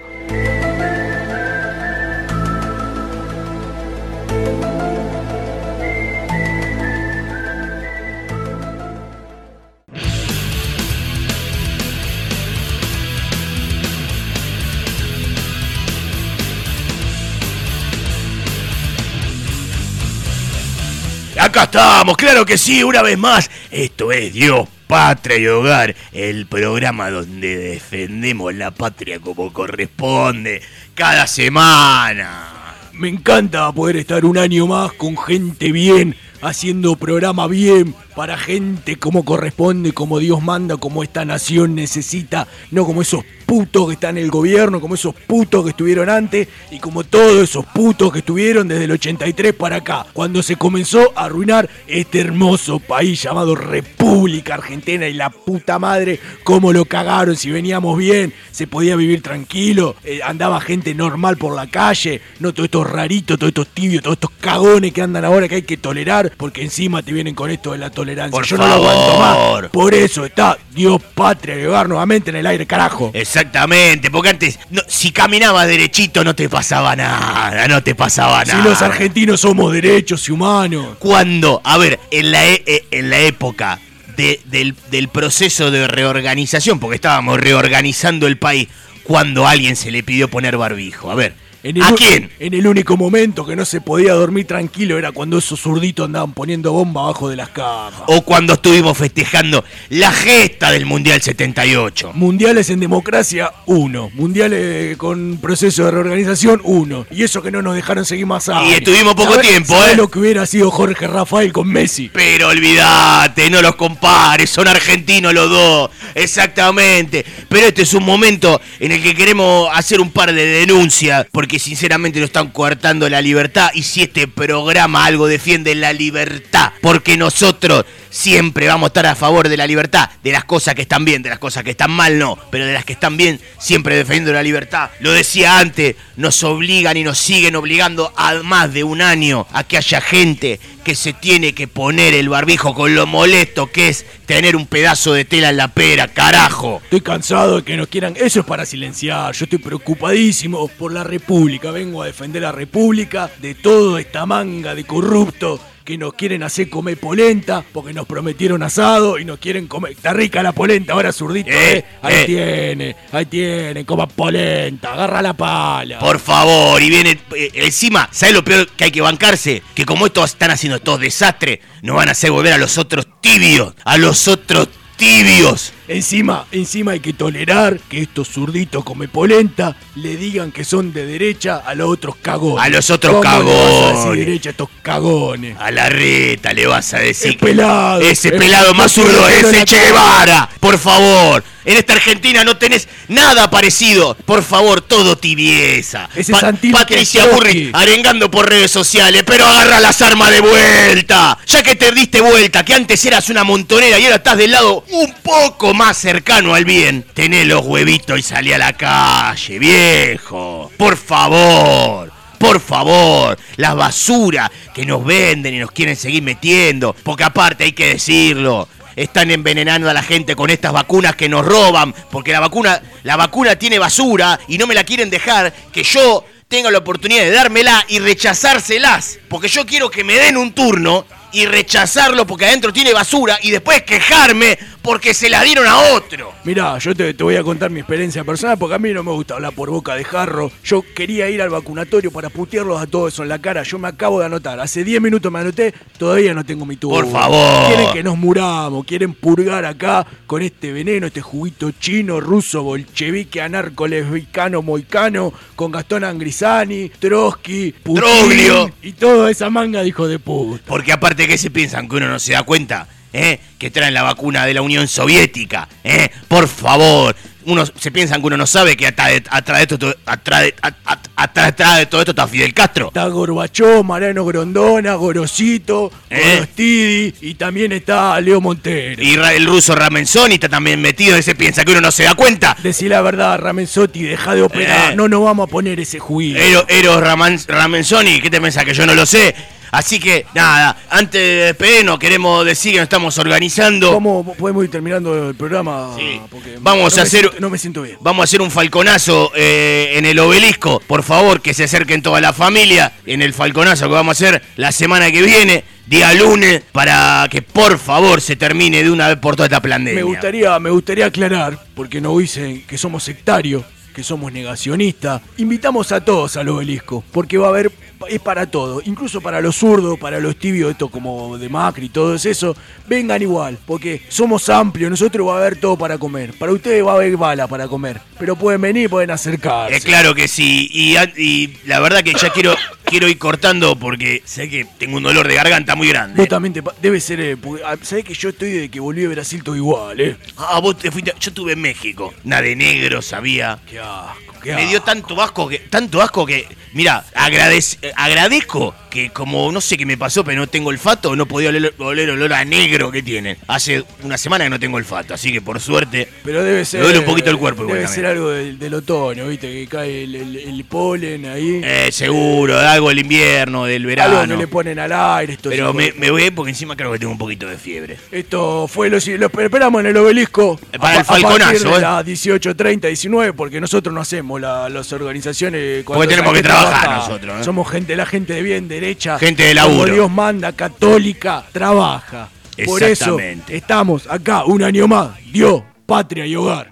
Speaker 6: Claro que sí, una vez más. Esto es Dios, Patria y Hogar, el programa donde defendemos la patria como corresponde, cada semana.
Speaker 7: Me encanta poder estar un año más con gente bien, haciendo programa bien, para gente como corresponde, como Dios manda, como esta nación necesita, no como esos putos que están en el gobierno, como esos putos que estuvieron antes y como todos esos putos que estuvieron desde el 83 para acá, cuando se comenzó a arruinar este hermoso país llamado República Argentina y la puta madre, cómo lo cagaron, si veníamos bien, se podía vivir tranquilo, eh, andaba gente normal por la calle, no todos estos raritos, todos estos tibios, todos estos cagones que andan ahora que hay que tolerar, porque encima te vienen con esto de la tolerancia.
Speaker 6: Por
Speaker 7: Yo no lo aguanto
Speaker 6: favor.
Speaker 7: más. Por eso está Dios, patria y hogar nuevamente en el aire, carajo.
Speaker 6: Exactamente, porque antes, no, si caminabas derechito no te pasaba nada, no te pasaba
Speaker 7: Si
Speaker 6: nada.
Speaker 7: los argentinos somos derechos y humanos.
Speaker 6: Cuando, a ver, en la, e- eh, en la época de- del, del proceso de reorganización, porque estábamos reorganizando el país, cuando a alguien se le pidió poner barbijo, a ver,
Speaker 7: En el
Speaker 6: ¿a quién?
Speaker 7: En el único momento que no se podía dormir tranquilo era cuando esos zurditos andaban poniendo bomba abajo de las camas.
Speaker 6: O cuando estuvimos festejando la gesta del Mundial 78.
Speaker 7: Mundiales en democracia, uno. Mundiales con proceso de reorganización, uno. Y eso que no nos dejaron seguir más años.
Speaker 6: Y estuvimos poco
Speaker 7: ¿Sabés-
Speaker 6: tiempo,
Speaker 7: sabés
Speaker 6: ¿eh?
Speaker 7: lo que hubiera sido Jorge Rafael con Messi?
Speaker 6: Pero olvídate, no los compares, son argentinos los dos, exactamente. Pero este es un momento en el que queremos hacer un par de denuncias, porque sinceramente nos están coartando la libertad. Y si este programa algo defiende la libertad, porque nosotros siempre vamos a estar a favor de la libertad, de las cosas que están bien, de las cosas que están mal, no, pero de las que están bien, siempre defendiendo la libertad. Lo decía antes, nos obligan y nos siguen obligando a más de un año a que haya gente que se tiene que poner el barbijo con lo molesto que es tener un pedazo de tela en la pera, carajo.
Speaker 7: Estoy cansado de que nos quieran. Eso es para silenciar. Yo estoy preocupadísimo por la República. Vengo a defender la República de toda esta manga de corruptos que nos quieren hacer comer polenta porque nos prometieron asado y nos quieren comer. Está rica la polenta, ahora zurdito,
Speaker 6: Eh,
Speaker 7: ¿eh? Ahí
Speaker 6: eh.
Speaker 7: tiene, ahí tiene, coma polenta, agarra la pala.
Speaker 6: Por favor, y viene encima, ¿sabes lo peor que hay que bancarse? Que como estos están haciendo estos desastres, nos van a hacer volver a los otros tibios, a los otros tibios.
Speaker 7: Encima, encima hay que tolerar que estos zurditos come polenta le digan que son de derecha a los otros cagones.
Speaker 6: A los otros
Speaker 7: ¿Cómo le vas a decir
Speaker 6: cagones.
Speaker 7: derecha a estos cagones?
Speaker 6: A la reta le vas a decir.
Speaker 7: Es pelado.
Speaker 6: Ese
Speaker 7: Es-
Speaker 6: pelado más zurdo,
Speaker 7: en
Speaker 6: ese Che. Guevara. Por favor. En esta Argentina no tenés nada parecido. Por favor, todo tibieza.
Speaker 7: Ese Santino
Speaker 6: Patricia. Burri arengando por redes sociales, pero agarra las armas de vuelta. Ya que te diste vuelta, que antes eras una montonera y ahora estás del lado un poco más cercano al bien. Tené los huevitos y salí a la calle, viejo. Por favor. Por favor, la basura que nos venden y nos quieren seguir metiendo. Porque aparte hay que decirlo. Están envenenando a la gente con estas vacunas que nos roban. Porque la vacuna, la vacuna tiene basura y no me la quieren dejar que yo tenga la oportunidad de dármela y rechazárselas. Porque yo quiero que me den un turno y rechazarlo porque adentro tiene basura y después quejarme porque se la dieron a otro.
Speaker 7: Mirá, yo te, te voy a contar mi experiencia personal porque a mí no me gusta hablar por boca de jarro. Yo quería ir al vacunatorio para putearlos a todos eso en la cara. Yo me acabo de anotar. Hace 10 minutos me anoté, todavía no tengo mi turno.
Speaker 6: Por favor.
Speaker 7: Quieren que nos muramos, quieren purgar acá con este veneno, este juguito chino, ruso, bolchevique, anarco, lesbicano, moicano, con Gastón Angrisani, Trotsky, Putin
Speaker 6: Troglio.
Speaker 7: y toda esa manga de hijo de puta.
Speaker 6: Porque aparte que se piensan que uno no se da cuenta ¿eh? que traen la vacuna de la Unión Soviética. ¿eh? Por favor. Uno se piensan que uno no sabe que atrás de, esto, atrás de, todo esto está Fidel Castro.
Speaker 7: Está Gorbachov, Mariano Grondona, Gorosito,
Speaker 6: ¿Eh?
Speaker 7: Gorostidi y también está Leo Montero.
Speaker 6: Y el ruso Ramenzoni está también metido, ese piensa que uno no se da cuenta.
Speaker 7: Decí la verdad, Ramenzotti, deja de operar.
Speaker 6: Eh.
Speaker 7: No nos vamos a poner ese juicio.
Speaker 6: Ero- Eros Ramenzoni, ¿qué te pensás que yo no lo sé? Así que, nada, antes de despedirnos, queremos decir que nos estamos organizando.
Speaker 7: ¿Cómo podemos ir terminando el programa? Porque
Speaker 6: Vamos
Speaker 7: no
Speaker 6: a
Speaker 7: me
Speaker 6: hacer.
Speaker 7: siento- no me siento bien.
Speaker 6: Vamos a hacer un falconazo eh, en el obelisco. Por favor, que se acerquen toda la familia en el falconazo que vamos a hacer la semana que viene, día lunes, para que por favor se termine de una vez por toda esta pandemia.
Speaker 7: Me gustaría, me gustaría aclarar, porque no dicen que somos sectarios, que somos negacionistas. Invitamos a todos al obelisco, porque va a haber, es para todo, incluso para los zurdos, para los tibios, esto como de Macri y todo eso, vengan igual, porque somos amplios, nosotros va a haber todo para comer. Para ustedes va a haber bala para comer, pero pueden venir, pueden acercarse.
Speaker 6: Es claro que sí. Y, la verdad que ya quiero, quiero ir cortando porque sé que tengo un dolor de garganta muy grande.
Speaker 7: Vos también te debe ser, eh, porque, ah, sabés que yo estoy de que volví de Brasil todo igual, eh.
Speaker 6: Ah, vos te fuiste. Yo estuve en México. Nada de negro sabía.
Speaker 7: Qué asco, qué
Speaker 6: Me dio tanto asco que. Tanto asco que. Mira, eh, agradezco que como no sé qué me pasó, pero no tengo olfato, no podía oler, oler olor a negro que tienen. Hace una semana que no tengo olfato, así que por suerte.
Speaker 7: Pero debe ser.
Speaker 6: Me duele un poquito el cuerpo
Speaker 7: Debe ser algo del, del otoño, viste, que cae el, el- el polen ahí.
Speaker 6: Eh, seguro, algo del invierno, del
Speaker 7: Algo
Speaker 6: verano.
Speaker 7: que le ponen al aire. Esto
Speaker 6: Pero me, me voy porque encima creo que tengo un poquito de fiebre.
Speaker 7: Esto fue lo, lo esperamos en el obelisco.
Speaker 6: Eh, para
Speaker 7: a,
Speaker 6: el falconazo,
Speaker 7: A partir de
Speaker 6: eh.
Speaker 7: las 18.30, 19, porque nosotros no hacemos la- las organizaciones. cuando
Speaker 6: Porque tenemos que trabajar nosotros, ¿eh?
Speaker 7: Somos gente, la gente de bien, derecha.
Speaker 6: Gente de
Speaker 7: Como
Speaker 6: laburo.
Speaker 7: Dios manda, católica, trabaja. Por eso estamos acá un año más. Dios, patria y hogar.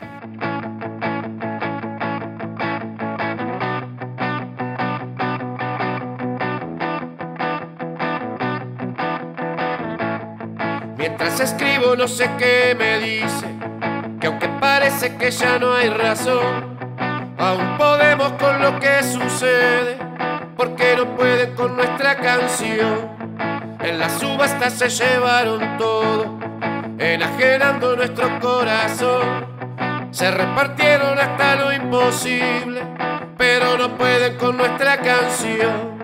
Speaker 10: Mientras escribo no sé qué me dice, que aunque parece que ya no hay razón, aún podemos con lo que sucede, porque no pueden con nuestra canción. En la subasta se llevaron todo, enajenando nuestro corazón. Se repartieron hasta lo imposible, pero no pueden con nuestra canción.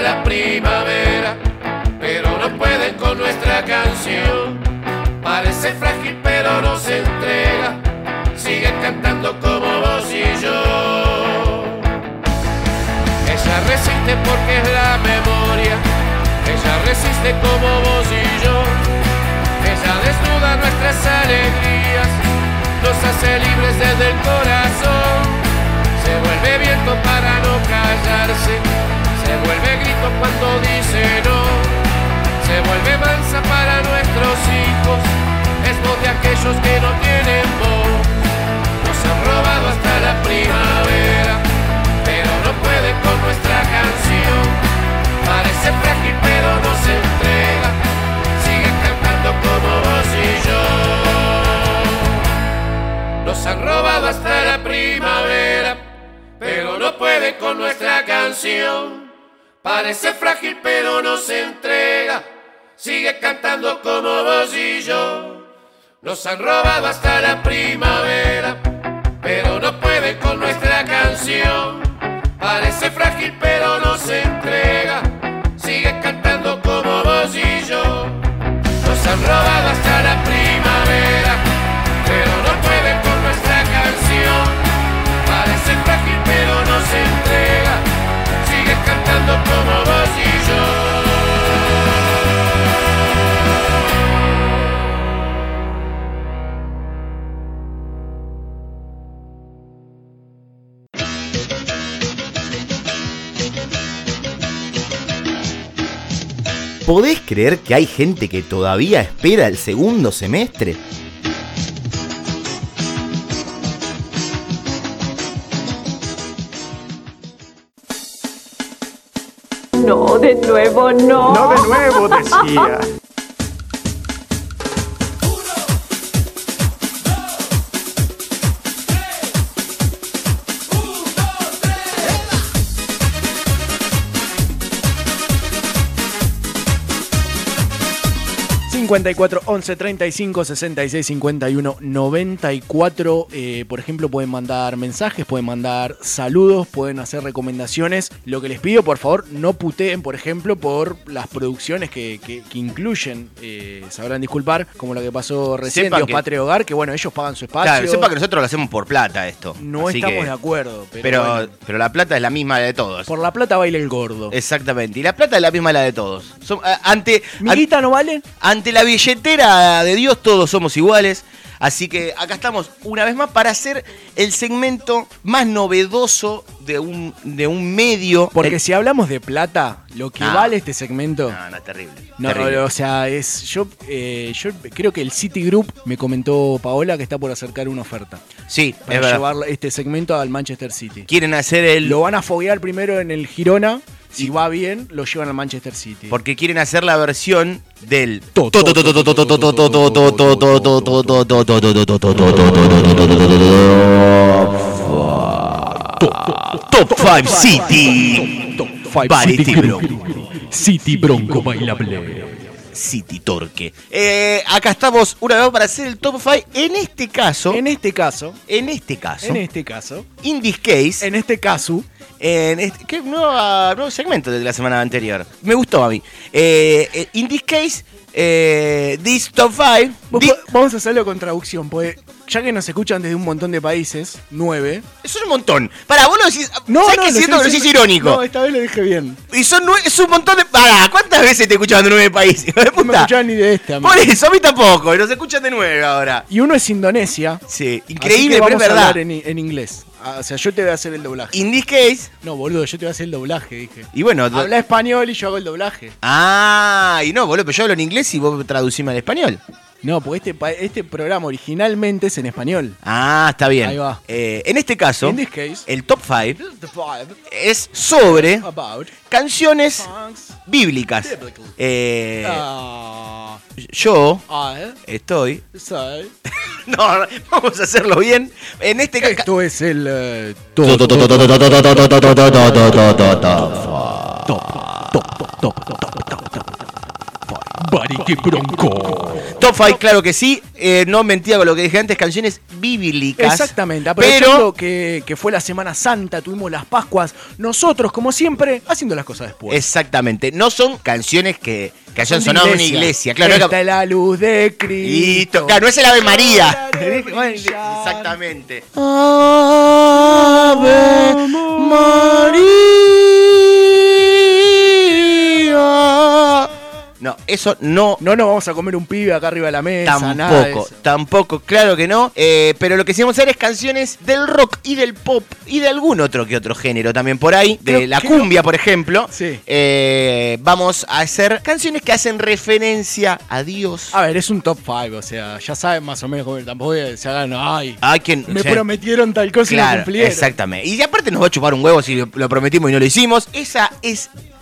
Speaker 10: La primavera, pero no pueden con nuestra canción. Parece frágil, pero no se entrega. Siguen cantando como vos y yo. Ella resiste porque es la memoria. Ella resiste como vos y yo. Ella desnuda nuestras alegrías. Nos hace libres desde el corazón. Se vuelve viento para no callarse. Se vuelve grito cuando dice no. Se vuelve mansa para nuestros hijos. Es voz de aquellos que no tienen voz. Nos han robado hasta la primavera. Pero no puede con nuestra canción. Parece frágil pero no se entrega. Sigue cantando como vos y yo. Nos han robado hasta la primavera, pero no puede con nuestra canción. Parece frágil, pero no se entrega. Sigue cantando como vos y yo. Nos han robado hasta la primavera, pero no puede con nuestra canción. Parece frágil, pero no se entrega. Sigue cantando como vos y yo. Nos han robado hasta la primavera, cantando como.
Speaker 11: ¿Podés creer que hay gente que todavía espera el segundo semestre?
Speaker 12: No, de nuevo no.
Speaker 7: No de nuevo, decía. 54 11 35 66 51 94. Eh, por ejemplo, pueden mandar mensajes, pueden mandar saludos, pueden hacer recomendaciones. Lo que les pido, por favor, no puteen, por ejemplo, por las producciones que, que- que incluyen, eh, sabrán disculpar, como lo que pasó recién, Dios
Speaker 6: que-
Speaker 7: Patria Hogar, que bueno, ellos pagan su espacio.
Speaker 6: Claro, sepa que nosotros lo hacemos por plata esto.
Speaker 7: No
Speaker 6: Así
Speaker 7: estamos de acuerdo, pero,
Speaker 6: Pero,
Speaker 7: bueno,
Speaker 6: pero la plata es la misma de todos.
Speaker 7: por la plata baila el gordo.
Speaker 6: Exactamente. Y la plata es la misma la de todos. Som- a- ante,
Speaker 7: ¿Mi no vale?
Speaker 6: ante la billetera de Dios todos somos iguales. Así que acá estamos una vez más para hacer el segmento más novedoso de un, de un medio.
Speaker 7: Porque
Speaker 6: El-
Speaker 7: si hablamos de plata, lo que vale este segmento.
Speaker 6: No, no, terrible.
Speaker 7: No,
Speaker 6: terrible.
Speaker 7: o sea, es yo, eh, yo creo que el Citigroup me comentó Paola que está por acercar una oferta
Speaker 6: Sí,
Speaker 7: para
Speaker 6: es
Speaker 7: llevar este segmento al Manchester City.
Speaker 6: Quieren hacer el.
Speaker 7: Lo van a foguear primero en el Girona. Si va bien, lo llevan al Manchester City.
Speaker 6: Porque quieren hacer la versión del. Top 5 City. Variety Bronco.
Speaker 7: City Bronco bailable.
Speaker 6: City Torque. Eh, acá estamos una vez para hacer el top 5. En este caso.
Speaker 7: En este caso.
Speaker 6: En este caso.
Speaker 7: En este caso.
Speaker 6: In this case.
Speaker 7: En este caso.
Speaker 6: En este, ¿qué? Nueva- nuevo segmento de la semana anterior. Me gustó a mí. Eh, eh, in this case, eh, this top 5.
Speaker 7: Vos po- Vamos a hacerlo con traducción, porque ya que nos escuchan desde un montón de países, nueve.
Speaker 6: Eso es un montón. Para vos lo decís.
Speaker 7: No,
Speaker 6: ¿Sabés
Speaker 7: no,
Speaker 6: que
Speaker 7: lo
Speaker 6: siento que lo decís irónico?
Speaker 7: No, esta vez lo dije bien.
Speaker 6: Y son nue- es un montón de. Pará, ¿cuántas veces te escuchaban de nueve países?
Speaker 7: No me ni de este, amigo.
Speaker 6: Por eso, a mí tampoco. Y nos escuchan de nueve ahora.
Speaker 7: Y uno es Indonesia.
Speaker 6: Sí, increíble, pero es verdad.
Speaker 7: en inglés. Ah, O sea, yo te voy a hacer el doblaje.
Speaker 6: In this case.
Speaker 7: No, boludo, yo te voy a hacer el doblaje, dije.
Speaker 6: Y bueno.
Speaker 7: Habla español y yo hago el doblaje.
Speaker 6: Ah, y no, boludo, pero yo hablo en inglés y vos traducime al español.
Speaker 7: No, porque este, este programa originalmente es en español.
Speaker 6: Ah, está bien.
Speaker 7: Ahí va.
Speaker 6: Eh, en este caso,
Speaker 7: In this case,
Speaker 6: el top 5
Speaker 7: the five
Speaker 6: es sobre canciones bíblicas. Eh,
Speaker 7: Ah,
Speaker 6: yo estoy. No, vamos a hacerlo bien. En este caso.
Speaker 7: Esto es el. eh, Variety Bronco.
Speaker 6: Top 5, claro que sí. Eh, no mentía con lo que dije antes, canciones bíblicas.
Speaker 7: Exactamente, aprovechando
Speaker 6: Pero.
Speaker 7: que, que fue la Semana Santa, tuvimos las Pascuas, nosotros, como siempre, haciendo las cosas después.
Speaker 6: Exactamente. No son canciones que, que hayan sonado en una iglesia. Claro,
Speaker 7: Esta
Speaker 6: acá-
Speaker 7: es la luz de. Cristo.
Speaker 6: Claro, no es el Ave María. Exactamente. Ave María. No, eso no.
Speaker 7: No nos vamos a comer un pibe acá arriba de la mesa, nada de
Speaker 6: Tampoco,
Speaker 7: eso.
Speaker 6: tampoco, claro que no. Eh, pero lo que sí vamos a hacer es canciones del rock y del pop y de algún otro que otro género también por ahí. De
Speaker 7: Creo
Speaker 6: la cumbia, por ejemplo.
Speaker 7: Sí.
Speaker 6: Eh, vamos a hacer canciones que hacen referencia a Dios.
Speaker 7: A ver, es un top 5, o sea, ya saben más o menos cómo tampoco se hagan, ay,
Speaker 6: A quien,
Speaker 7: me
Speaker 6: o sea,
Speaker 7: prometieron tal cosa y no
Speaker 6: Claro,
Speaker 7: cumplieron.
Speaker 6: exactamente. Y aparte nos va a chupar un huevo si lo prometimos y no lo hicimos. Esa es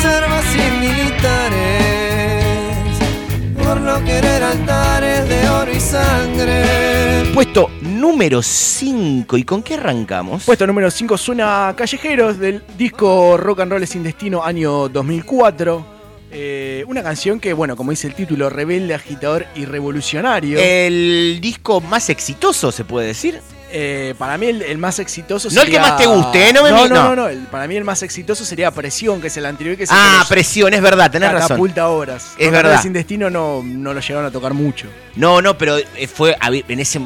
Speaker 13: conservas y militares, por no querer altares de oro y sangre.
Speaker 6: Puesto número 5. ¿Y con qué arrancamos?
Speaker 7: Puesto número 5 suena Callejeros del disco Rock and Roll sin Destino año 2004. Eh, una canción que, bueno, como dice el título, rebelde, agitador y revolucionario.
Speaker 6: El disco más exitoso, se puede decir.
Speaker 7: Eh, para mí el, el más exitoso
Speaker 6: No el que
Speaker 7: sería-
Speaker 6: más te guste, ¿eh? No me
Speaker 7: no, no,
Speaker 6: no.
Speaker 7: no, no, el- Para mí el más exitoso sería Presión, que es el anterior que se
Speaker 6: Ah, presión, es verdad, tenés razón.
Speaker 7: Catapulta horas.
Speaker 6: Es verdad.
Speaker 7: Sin Destino no, no lo llegaron a tocar mucho.
Speaker 6: No, no, pero eh, fue en ese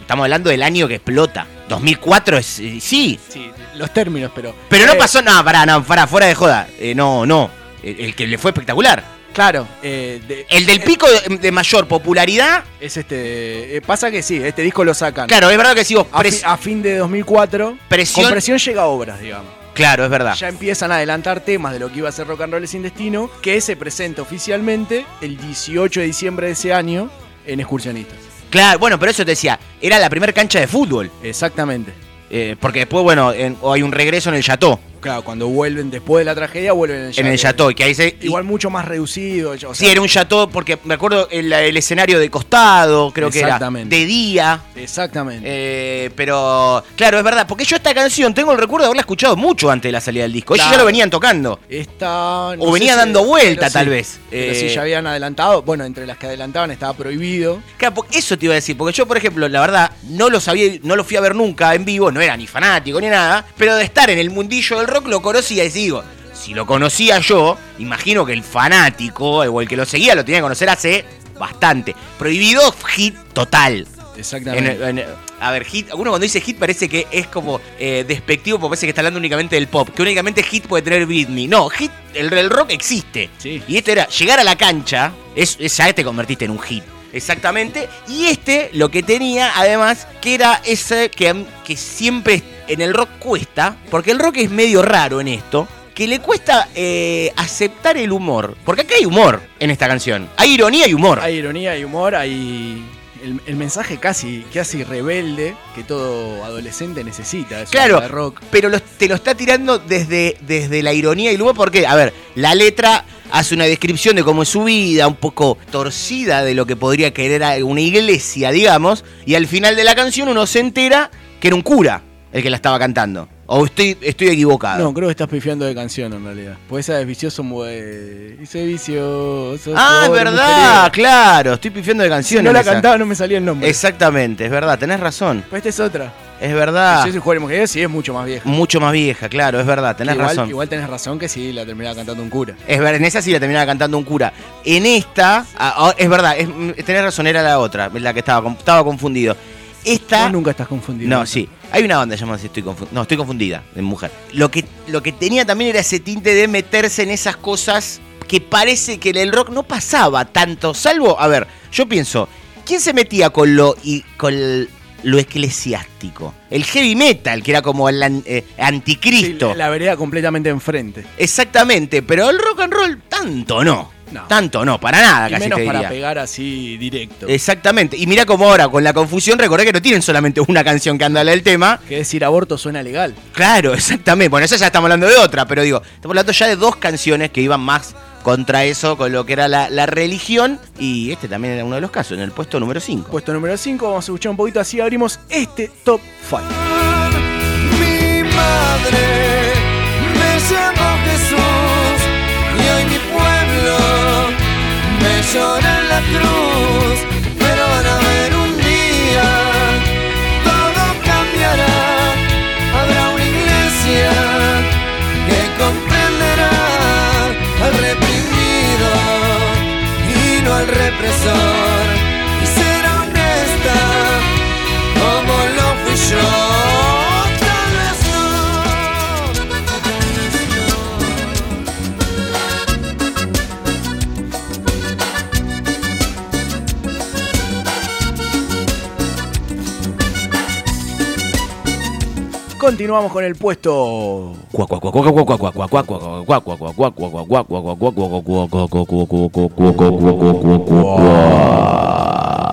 Speaker 6: estamos hablando del año que explota. 2004 es sí.
Speaker 7: Sí, los términos, pero.
Speaker 6: Pero no pasó nada, pará, no, pará, fuera de joda. No, no. El, el que le fue espectacular.
Speaker 7: Claro, eh, de-
Speaker 6: El del pico de, de mayor popularidad.
Speaker 7: es este. eh, pasa que sí, este disco lo sacan.
Speaker 6: Claro, es verdad que si vos
Speaker 7: A,
Speaker 6: pres-
Speaker 7: fi- a fin de 2004,
Speaker 6: Presión-
Speaker 7: con presión llega a obras, digamos.
Speaker 6: Claro, es verdad.
Speaker 7: Ya empiezan a adelantar temas de lo que iba a ser Rock and Roll sin Destino, que se presenta oficialmente el 18 de diciembre de ese año en Excursionistas.
Speaker 6: Claro, bueno, pero eso te decía, era la primera cancha de fútbol.
Speaker 7: Exactamente.
Speaker 6: Eh, porque después, bueno, en- hay un regreso en el Chateau.
Speaker 7: Claro, cuando vuelven después de la tragedia, vuelven en el
Speaker 6: En el Chateau, que ahí se.
Speaker 7: Igual mucho más reducido. o sea,
Speaker 6: Sí, era un chateau, porque me acuerdo el, el escenario de costado, creo que era.
Speaker 7: Exactamente.
Speaker 6: De día.
Speaker 7: Exactamente.
Speaker 6: Eh, pero, claro, es verdad, porque yo esta canción tengo el recuerdo de haberla escuchado mucho antes de la salida del disco. Ellos ya lo venían tocando.
Speaker 7: Esta,
Speaker 6: O venía dando vuelta, tal vez.
Speaker 7: Pero
Speaker 6: Eh,
Speaker 7: sí, ya habían adelantado. Bueno, entre las que adelantaban estaba prohibido.
Speaker 6: Claro, eso te iba a decir, porque yo, por ejemplo, la verdad, no lo sabía, no lo fui a ver nunca en vivo, no era ni fanático ni nada, pero de estar en el mundillo del rock lo conocía y digo, si lo conocía yo, imagino que el fanático o el que lo seguía lo tenía que conocer hace bastante. Prohibido hit total.
Speaker 7: Exactamente.
Speaker 6: En- en- a ver, hit, uno cuando dice hit parece que es como eh, despectivo porque parece que está hablando únicamente del pop, que únicamente hit puede tener Britney. No, hit, el, el rock existe. Y esto era llegar a la cancha, es, es- ya te convertiste en un hit. Exactamente. Y este lo que tenía, además, que era ese que, que siempre en el rock cuesta, porque el rock es medio raro en esto, que le cuesta eh, aceptar el humor. Porque acá hay humor en esta canción. Hay ironía y humor.
Speaker 7: Hay ironía y humor, hay el, el mensaje casi, casi rebelde que todo adolescente necesita.
Speaker 6: Claro,
Speaker 7: de rock.
Speaker 6: pero lo- te lo está tirando desde, desde la ironía y el humor, porque, a ver, la letra hace una descripción de cómo es su vida, un poco torcida de lo que podría querer una iglesia, digamos, y al final de la canción uno se entera que era un cura el que la estaba cantando. O estoy, estoy equivocado.
Speaker 7: No, creo que estás pifiando de canción en realidad. Pues esa es vicioso, mue- Dice vicioso.
Speaker 6: ah, es verdad, claro, estoy pifiando de
Speaker 7: Si
Speaker 6: canciones.
Speaker 7: no la
Speaker 6: esa.
Speaker 7: cantaba no me salía el nombre.
Speaker 6: Exactamente, es verdad, tenés razón.
Speaker 7: Pues esta es otra.
Speaker 6: Es verdad.
Speaker 7: Si es mujeres, sí es mucho más vieja.
Speaker 6: Mucho más vieja, claro, es verdad, tenés
Speaker 7: igual,
Speaker 6: razón.
Speaker 7: Igual tenés razón que sí la terminaba cantando un cura.
Speaker 6: Es verdad, en esa sí la terminaba cantando un cura. En esta, ah, ah, es verdad, es- mm, tenés razón, era la otra, la que estaba, estaba confundido. Esta.
Speaker 7: Vos nunca estás confundido.
Speaker 6: No, sí. Hay una banda llamada Si estoy confundida. No, estoy confundida, de mujer. Lo que, lo que tenía también era ese tinte de meterse en esas cosas que parece que en el rock no pasaba tanto. Salvo, a ver, yo pienso, ¿quién se metía con lo, y, con el- lo eclesiástico? El heavy metal, que era como el an- eh, anticristo.
Speaker 7: La vereda completamente enfrente.
Speaker 6: Exactamente, pero el rock and roll tanto no. Tanto no, para nada,
Speaker 7: Y
Speaker 6: casi
Speaker 7: menos
Speaker 6: te
Speaker 7: para pegar así directo.
Speaker 6: Exactamente. Y mira cómo ahora, con la confusión, recordé que no tienen solamente una canción que anda del tema.
Speaker 7: Que decir aborto suena legal.
Speaker 6: Claro, exactamente. Bueno, eso ya estamos hablando de otra, pero digo, estamos hablando ya de dos canciones que iban más contra eso, con lo que era la, la religión. Y este también era uno de los casos, en el puesto número 5.
Speaker 7: Puesto número 5, vamos a escuchar un poquito así, abrimos este top 5.
Speaker 13: Mi madre llora en la cruz. Pero van a ver un día, todo cambiará. Habrá una iglesia que comprenderá al reprimido y no al represor. Y será honesta como lo fui yo.
Speaker 7: Continuamos con el puesto.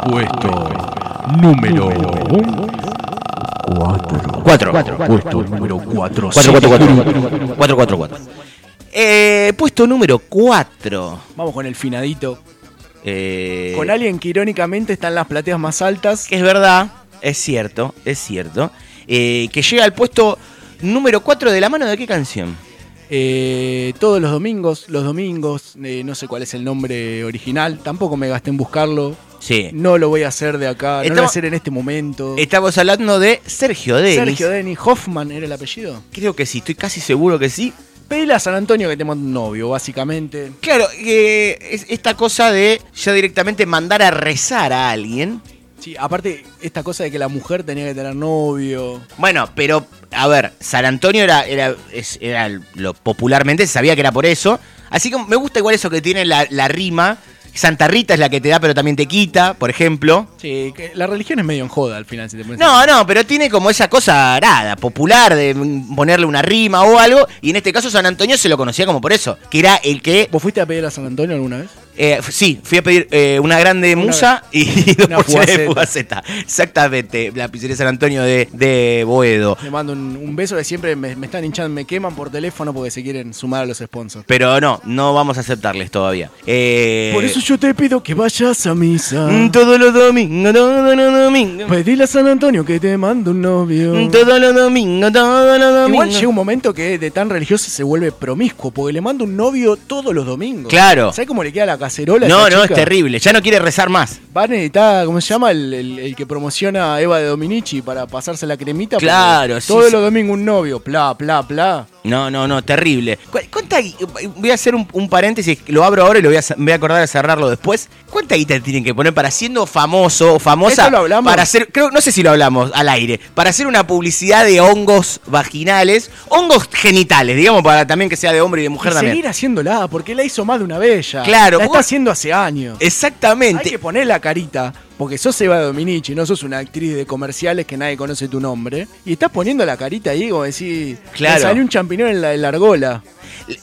Speaker 14: Puesto número 4.
Speaker 6: Cuatro.
Speaker 14: Puesto número 4.
Speaker 6: 4, 4, 4. 4, 4, 4. Eh, puesto número 4.
Speaker 7: Vamos con el finadito.
Speaker 6: Eh,
Speaker 7: Con alguien que irónicamente está en las plateas más altas.
Speaker 6: Que es verdad, es cierto, es cierto. Eh, que llega al puesto número 4 de la mano de qué canción?
Speaker 7: Eh, todos los domingos, los domingos, eh, no sé cuál es el nombre original, tampoco me gasté en buscarlo.
Speaker 6: Sí.
Speaker 7: No lo voy a hacer de acá, no lo voy a hacer en este momento.
Speaker 6: Estamos hablando de Sergio Denis.
Speaker 7: Sergio Denis Hoffman era el apellido.
Speaker 6: Creo que sí, estoy casi seguro que sí.
Speaker 7: Pedile a San Antonio que te manda un novio, básicamente.
Speaker 6: Claro, que es esta cosa de ya directamente mandar a rezar a alguien.
Speaker 7: Sí, aparte, esta cosa de que la mujer tenía que tener novio.
Speaker 6: Bueno, pero, a ver, San Antonio era, era, es- era lo popularmente, se sabía que era por eso. Así que me gusta igual eso que tiene la, la rima, Santa Rita es la que te da pero también te quita, por ejemplo.
Speaker 7: Sí, que la religión es medio en joda al final, si te pones
Speaker 6: No, no, pero tiene como esa cosa nada, popular de mm, ponerle una rima o algo. Y en este caso San Antonio se lo conocía como por eso, que era el que...
Speaker 7: ¿Vos fuiste a pedir a San Antonio alguna vez?
Speaker 6: Eh, sí, fui a pedir eh, una grande
Speaker 7: Una-
Speaker 6: musa y dos
Speaker 7: una
Speaker 6: porciones de
Speaker 7: fugaceta.
Speaker 6: fugaceta. Exactamente, la pizzería San Antonio de, de Boedo.
Speaker 7: Le mando un, un beso que siempre me, me están hinchando, me queman por teléfono porque se quieren sumar a los sponsors.
Speaker 6: Pero no, no vamos a aceptarles todavía. Eh,
Speaker 7: Por eso yo te pido que vayas a misa.
Speaker 6: mm, Todos los domingos, todos los domingos.
Speaker 7: Pedile a San Antonio que te mando un novio.
Speaker 6: Mm, Todos los domingos, todos los domingos.
Speaker 7: Igual llega un momento que de tan religioso se vuelve promiscuo, porque le manda un novio todos los domingos.
Speaker 6: Claro.
Speaker 7: ¿Sabes cómo le queda la cacerola? a
Speaker 6: No, no, es terrible. Ya no quiere rezar más.
Speaker 7: Van está, ¿cómo se llama? El, el- el que promociona a Eva de Dominici para pasarse la cremita.
Speaker 6: Claro, sí,
Speaker 7: Todos
Speaker 6: sí.
Speaker 7: los domingos un novio, pla, pla, pla.
Speaker 6: No, no, no, terrible. Cu- ¿Cuánta gui- Voy a hacer un, un paréntesis, lo abro ahora y lo voy a, voy a acordar de cerrarlo después. ¿Cuánta guita tienen que poner para siendo famoso o famosa?
Speaker 7: ¿Eso lo hablamos?
Speaker 6: Para hacer, creo, no sé si lo hablamos al aire, para hacer una publicidad de hongos vaginales, hongos genitales, digamos, para también que sea de hombre y de mujer
Speaker 7: y
Speaker 6: también.
Speaker 7: seguir haciéndola, porque la hizo más de una vez ya.
Speaker 6: Claro,
Speaker 7: La está haciendo hace años.
Speaker 6: Exactamente.
Speaker 7: Hay que poner la carita, porque sos Eva Dominici, no sos una actriz de comerciales que nadie conoce tu nombre. Y estás poniendo la carita ahí como decir,
Speaker 6: Claro.
Speaker 7: me salió un champiñón en la, en la argola.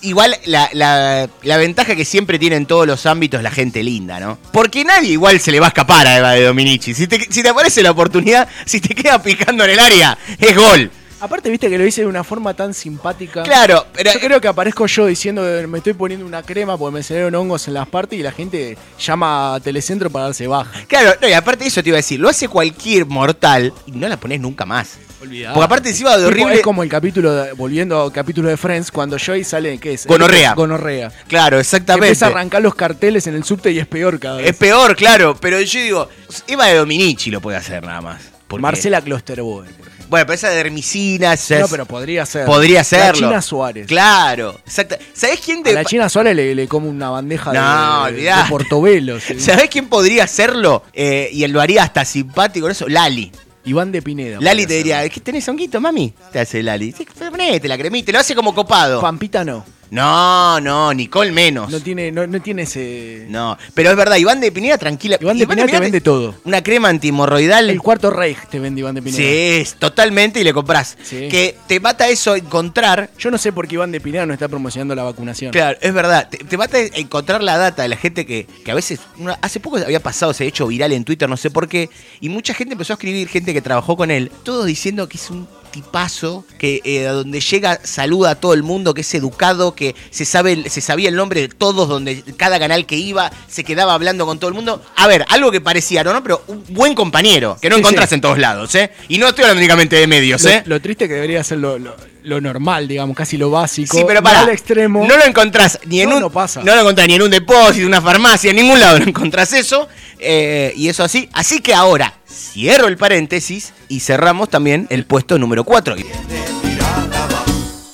Speaker 6: Igual la, la- la ventaja que siempre tiene en todos los ámbitos la gente linda, ¿no? Porque nadie igual se le va a escapar a Eva de Dominici. Si te, si te aparece la oportunidad, si te queda picando en el área, es gol.
Speaker 7: Aparte, viste que lo hice de una forma tan simpática.
Speaker 6: Claro, pero-
Speaker 7: Yo creo que aparezco yo diciendo que me estoy poniendo una crema porque me salieron hongos en las partes y la gente llama a Telecentro para darse baja.
Speaker 6: Claro, no, y aparte de eso te iba a decir, lo hace cualquier mortal y no la pones nunca más.
Speaker 7: Olvidá.
Speaker 6: Porque aparte encima de horrible.
Speaker 7: Es como el capítulo, de- volviendo al capítulo de Friends, cuando Joey sale, ¿qué es?
Speaker 6: Gonorrea.
Speaker 7: Gonorrea.
Speaker 6: Claro, exactamente.
Speaker 7: empieza a arrancar los carteles en el subte y es peor cada vez.
Speaker 6: Es peor, claro, pero yo digo, Eva de Dominici lo puede hacer nada más. Porque-
Speaker 7: Marcela Klosterboer.
Speaker 6: Bueno, pero esa de Hermicina, esa
Speaker 7: No,
Speaker 6: es-
Speaker 7: pero podría ser.
Speaker 6: Podría
Speaker 7: La
Speaker 6: serlo.
Speaker 7: China Suárez.
Speaker 6: Claro, exacto. ¿Sabés quién
Speaker 7: A
Speaker 6: te
Speaker 7: la China Suárez le, le come una bandeja
Speaker 6: No,
Speaker 7: de, de portobelo. sí.
Speaker 6: ¿Sabés quién podría hacerlo? Eh, y él lo haría hasta simpático con eso. Lali.
Speaker 7: Iván de Pineda.
Speaker 6: Lali te diría, ¿qué tenés honguito, mami? Te hace Lali. Ponete la cremita, lo hace como copado.
Speaker 7: Pampita no.
Speaker 6: No, no, Nicole menos.
Speaker 7: No tiene, no, no tiene ese.
Speaker 6: No, pero es verdad, Iván de Pineda, tranquila.
Speaker 7: Iván de Pineda te vende todo.
Speaker 6: Una crema antimorroidal.
Speaker 7: El cuarto Reich te vende Iván de Pineda.
Speaker 6: Sí, es totalmente y le compras.
Speaker 7: Sí.
Speaker 6: Que te mata eso encontrar.
Speaker 7: Yo no sé por qué Iván de Pineda no está promocionando la vacunación.
Speaker 6: Claro, es verdad. Te, te mata encontrar la data de la gente que, que a veces. una- hace poco había pasado, se ha hecho viral en Twitter, no sé por qué. Y mucha gente empezó a escribir, gente que trabajó con él, todos diciendo que es un tipazo, que eh, a donde llega saluda a todo el mundo, que es educado, que se sabe, se sabía el nombre de todos, donde cada canal que iba se quedaba hablando con todo el mundo. A ver, algo que parecía, ¿no? no pero un buen compañero, que no
Speaker 7: Sí,
Speaker 6: encontrás
Speaker 7: sí.
Speaker 6: en todos lados, ¿eh? Y no estoy hablando únicamente de medios,
Speaker 7: Lo,
Speaker 6: ¿eh?
Speaker 7: lo triste que debería ser lo, lo- lo normal, digamos, casi lo básico.
Speaker 6: Sí, pero
Speaker 7: no
Speaker 6: para
Speaker 7: al extremo.
Speaker 6: No lo encontrás ni en
Speaker 7: No,
Speaker 6: un.
Speaker 7: no pasa.
Speaker 6: No lo encontrás ni en un depósito, en una farmacia, en ningún lado no encontrás eso. eh, y eso así. Así que ahora cierro el paréntesis y cerramos también el puesto número 4.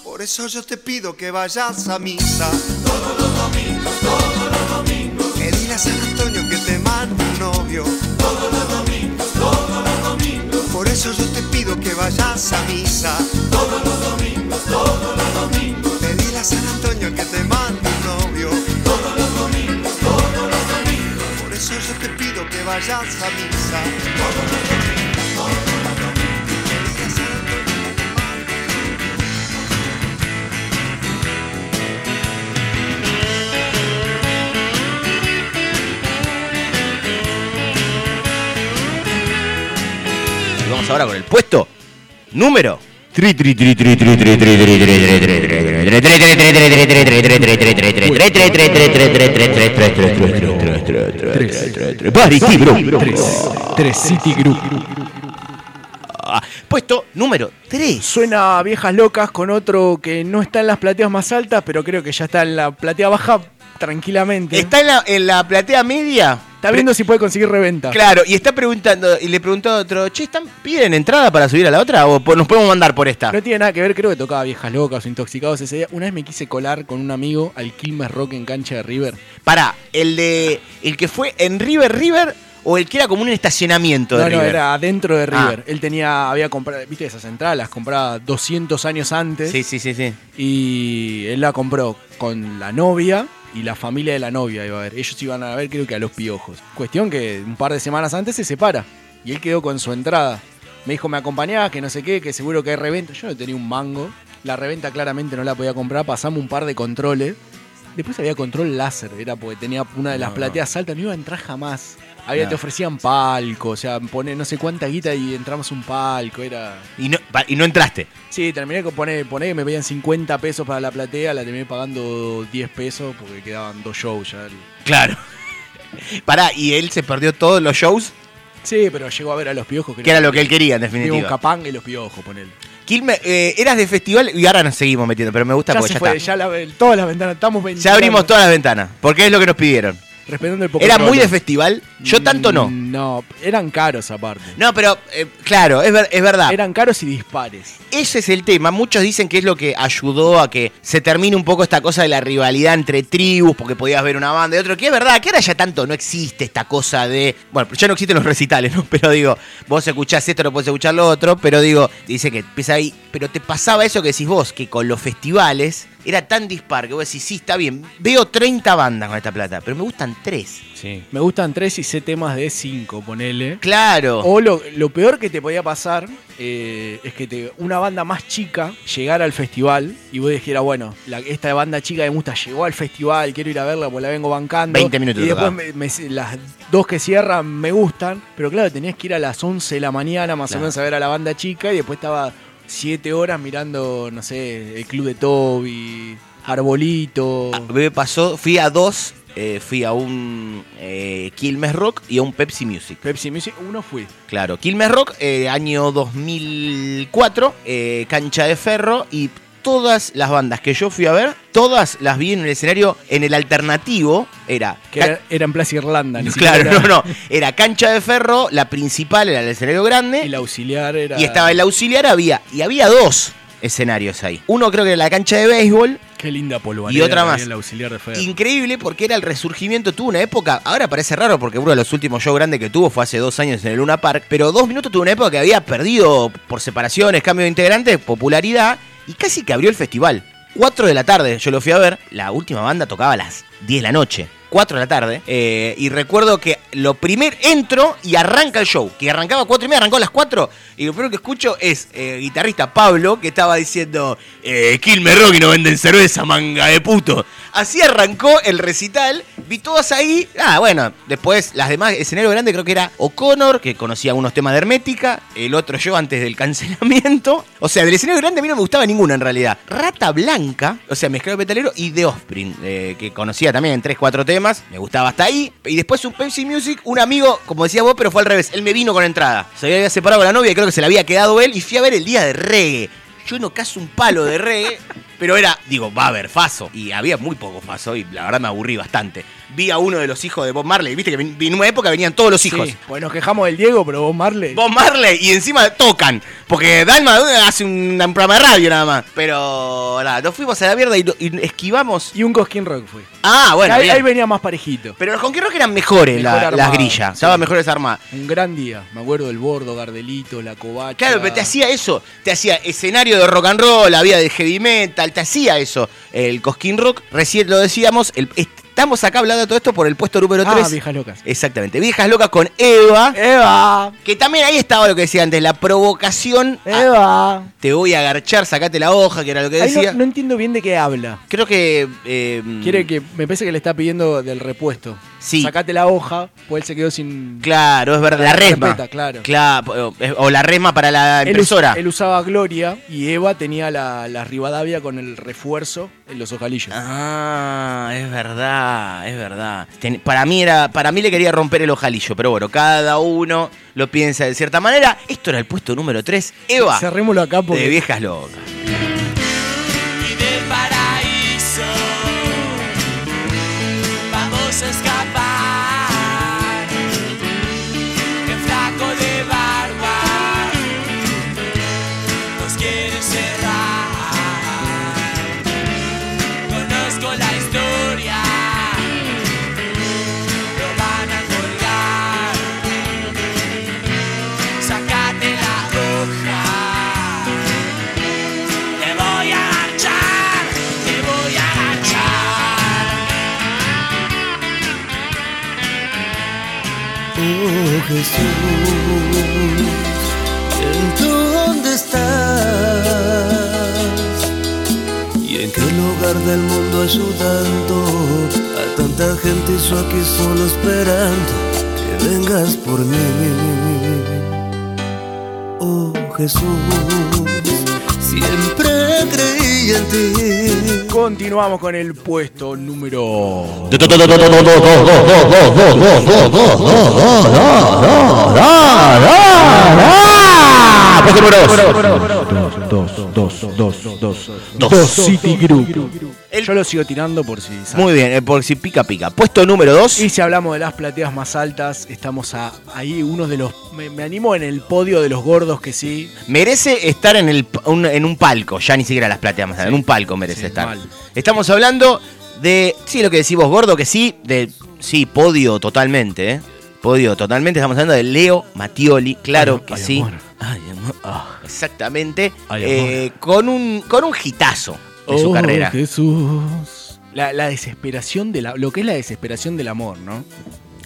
Speaker 13: Por eso yo te pido que vayas a misa todos los domingos, todos los domingos. Que dile a San Antonio que te manda un novio todos los domingos, todos los domingos. Por eso yo te vayas a misa todos los domingos, todos los domingos. Pedile a San Antonio que te manda un novio todos los domingos, todos los domingos. Por eso yo te pido que vayas a misa todos los domingos, todos los domingos. Pedile a San Antonio que te manda
Speaker 6: Y vamos ahora con el puesto número.
Speaker 7: City Group.
Speaker 6: Ah, Puesto número 3.
Speaker 7: Suena a Viejas Locas con otro que no está en las plateas más altas, pero creo que ya está en la platea baja tranquilamente.
Speaker 6: Está en la, en la platea media.
Speaker 7: Está viendo si puede conseguir reventa.
Speaker 6: Claro, y está preguntando, y le preguntó a otro, che, ¿están, ¿piden entrada para subir a la otra o po- nos podemos mandar por esta?
Speaker 7: No tiene nada que ver, creo que tocaba Viejas Locas o Intoxicados ese día. Una vez me quise colar con un amigo al Quilmes Rock en cancha de River.
Speaker 6: Pará, el de. el que fue en River River o el que era como un estacionamiento de
Speaker 7: No, no,
Speaker 6: River.
Speaker 7: era adentro de
Speaker 6: Ah.
Speaker 7: River. Él tenía, había comprado, viste esas entradas, las compraba 200 años antes.
Speaker 6: Sí, sí, sí, sí.
Speaker 7: Y él la compró con la novia y la familia de la novia iba a ver. Ellos iban a ver creo que a los piojos. Cuestión que un par de semanas antes se separa y él quedó con su entrada. Me dijo, me acompañás, que no sé qué, que seguro que hay reventa. Yo no tenía un mango. La reventa claramente no la podía comprar. Pasamos un par de controles. Después había control láser. Era porque tenía una de las
Speaker 6: No,
Speaker 7: plateas altas. No iba a entrar jamás. Había, te ofrecían palco. O sea, pone no sé cuánta guita y entramos un palco. Era...
Speaker 6: Y no, y no entraste.
Speaker 7: Sí, terminé con poner, poner que me pedían 50 pesos para la platea. La terminé pagando 10 pesos porque quedaban dos shows ya.
Speaker 6: Claro. Pará, y él se perdió todos los shows,
Speaker 7: Sí, pero llegó a ver a los piojos.
Speaker 6: que era lo que él quería, en
Speaker 7: Digo, un
Speaker 6: definitiva.
Speaker 7: capanga y los piojos, ponele.
Speaker 6: Quilmes, eh, eras de festival y ahora nos seguimos metiendo, pero me gusta
Speaker 7: Ya
Speaker 6: porque
Speaker 7: se
Speaker 6: ya
Speaker 7: fue,
Speaker 6: está.
Speaker 7: ya la- todas las ventanas. Estamos
Speaker 6: Ya
Speaker 7: 20
Speaker 6: abrimos todas las ventanas, porque es lo que nos pidieron.
Speaker 7: Respetando el poco
Speaker 6: ¿Era muy de festival? Yo tanto no.
Speaker 7: No, eran caros aparte.
Speaker 6: No, pero eh, claro, es, ver- es verdad.
Speaker 7: Eran caros y dispares.
Speaker 6: Ese es el tema. Muchos dicen que es lo que ayudó a que se termine un poco esta cosa de la rivalidad entre tribus, porque podías ver una banda y otro. Que es verdad, que ahora ya tanto no existe esta cosa de. Bueno, ya no existen los recitales, ¿no? Pero digo, vos escuchás esto, no podés escuchar lo otro. Pero digo, dice que empieza ahí. Pero te pasaba eso que decís vos, que con los festivales era tan dispar que vos decís, sí, está bien. Veo 30 bandas con esta plata, pero me gustan 3.
Speaker 7: Sí. Me gustan tres y sé temas de cinco, ponele.
Speaker 6: Claro.
Speaker 7: O lo, lo peor que te podía pasar eh, es que te, una banda más chica llegara al festival y vos dijeras, bueno, la- esta banda chica me gusta llegó al festival, quiero ir a verla porque la vengo bancando.
Speaker 6: 20 minutos
Speaker 7: Y después
Speaker 6: tocaba.
Speaker 7: me- me- las dos que cierran me gustan, pero claro, tenías que ir a las 11 de la mañana más
Speaker 6: Claro.
Speaker 7: o menos a ver a la banda chica y después estaba 7 horas mirando, no sé, el club de Toby, Arbolito.
Speaker 6: Me pasó, fui a dos. eh, fui a un eh, Quilmes Rock y a un Pepsi Music.
Speaker 7: Pepsi Music, uno fui.
Speaker 6: Claro, Quilmes Rock, eh, año 2004, eh, cancha de ferro y todas las bandas que yo fui a ver, todas las vi en el escenario, en el alternativo, era...
Speaker 7: Que era, era en Plaza Irlanda. ni
Speaker 6: Claro,
Speaker 7: siquiera
Speaker 6: no, no, era cancha de ferro, la principal era el escenario grande
Speaker 7: Y la auxiliar era.
Speaker 6: y estaba el auxiliar, había, y había dos escenarios ahí. Uno creo que era la cancha de béisbol,
Speaker 7: Qué linda polvareda.
Speaker 6: Y otra más. Increíble porque era el resurgimiento, tuvo una época, ahora parece raro porque uno de los últimos shows grandes que tuvo fue hace dos años en el Luna Park, pero dos minutos tuvo una época que había perdido por separaciones, cambio de integrantes, popularidad y casi que abrió el festival. 4 de la tarde, yo lo fui a ver, la última banda tocaba a las 10 de la noche. 4 de la tarde. eh, y recuerdo que lo primer entro y arranca el show. Que arrancaba a 4 y media, arrancó a las 4. Y lo primero que escucho es eh, guitarrista Pablo que estaba diciendo: eh, Rock y no venden cerveza, manga de puto. Así arrancó el recital. Vi todas ahí. Ah, bueno, después las demás, escenario grande creo que era O'Connor, que conocía unos temas de Hermética. El otro yo antes del cancelamiento. O sea, del escenario grande a mí no me gustaba ninguna en realidad. Rata Blanca, o sea, mezclado metalero y The Offspring, eh, que conocía también en 3, 4 temas. Me gustaba hasta ahí. Y después un Pepsi Music, un amigo, como decías vos, pero fue al revés. Él me vino con entrada. Se había separado con la novia, creo que se la había quedado él. Y fui a ver el día de reggae. Yo no caso un palo de reggae. Pero era, digo, va a haber Faso. Y había muy poco Faso y la verdad me aburrí bastante. Vi a uno de los hijos de Bob Marley. Viste que en una época venían todos los hijos.
Speaker 7: Sí, pues nos quejamos del Diego, pero vos Marley.
Speaker 6: Bob Marley y encima tocan. Porque Dalma hace un, un programa de radio nada más. Pero nada, nos fuimos a la mierda y, y esquivamos.
Speaker 7: Y un Cosquín Rock fue.
Speaker 6: Ah, bueno.
Speaker 7: ahí, venía más parejito.
Speaker 6: Pero los Honky Rock eran mejores
Speaker 7: Mejor
Speaker 6: la- las grillas.
Speaker 7: sí.
Speaker 6: Estaban mejores armadas.
Speaker 7: Un gran día. Me acuerdo del Bordo, Gardelito, la Covacha.
Speaker 6: Claro, pero te hacía eso. Te hacía escenario de rock and roll, había de heavy metal, te hacía eso. El Cosquín Rock, recién lo decíamos, el- estamos acá hablando de todo esto por el puesto número 3.
Speaker 7: Ah, viejas locas.
Speaker 6: Exactamente, Viejas Locas con Eva.
Speaker 7: Eva.
Speaker 6: Que también ahí estaba lo que decía antes, la provocación. a-
Speaker 7: Eva.
Speaker 6: te voy a agarchar, sacate la hoja, que era lo que
Speaker 7: no,
Speaker 6: decía.
Speaker 7: no entiendo bien de qué habla.
Speaker 6: Creo que. eh,
Speaker 7: Quiere que. Me parece que le está pidiendo del repuesto.
Speaker 6: Sí.
Speaker 7: Sacate la hoja, pues él se quedó sin.
Speaker 6: Claro, es verdad, la resma.
Speaker 7: carpeta, claro.
Speaker 6: Claro, o- la resma para la
Speaker 7: Él,
Speaker 6: impresora.
Speaker 7: él usaba Gloria y Eva tenía la, la Rivadavia con el refuerzo en los ojalillos.
Speaker 6: Ah, es verdad, es verdad. Ten- para mí era, para mí le quería romper el ojalillo, pero bueno, cada uno lo piensa de cierta manera. Esto era el puesto número 3. Eva,
Speaker 7: Cerrémoslo acá porque.
Speaker 6: de viejas locas.
Speaker 13: Jesús, ¿en dónde estás? ¿Y en qué lugar del mundo ayudando a tanta gente y yo aquí solo esperando que vengas por mí? Oh Jesús, siempre creí en ti.
Speaker 7: Continuamos con el puesto número. Dos City Group. Yo lo sigo tirando por si. sale.
Speaker 6: Muy bien, eh, por si pica, pica. Puesto número 2.
Speaker 7: Y si hablamos de las plateas más altas, estamos a- ahí uno de los. Me, me animo en el podio de los gordos que sí.
Speaker 6: Merece estar en, el, un- en un palco, ya ni siquiera las plateas más, en un palco merece
Speaker 7: sí,
Speaker 6: estar.
Speaker 7: mal.
Speaker 6: Estamos hablando de, sí, lo que decís vos, gordo, que sí, de, sí, podio totalmente, ¿eh? Podio totalmente, estamos hablando de Leo Mattioli, claro
Speaker 7: Ay,
Speaker 6: que
Speaker 7: ay,
Speaker 6: sí.
Speaker 7: amor. Ay, amor. Ah.
Speaker 6: Exactamente,
Speaker 7: Ay,
Speaker 6: eh, con, un, con un hitazo de su
Speaker 7: Oh,
Speaker 6: carrera.
Speaker 7: Jesús. La, la desesperación de la. Lo que es la desesperación del amor, ¿no?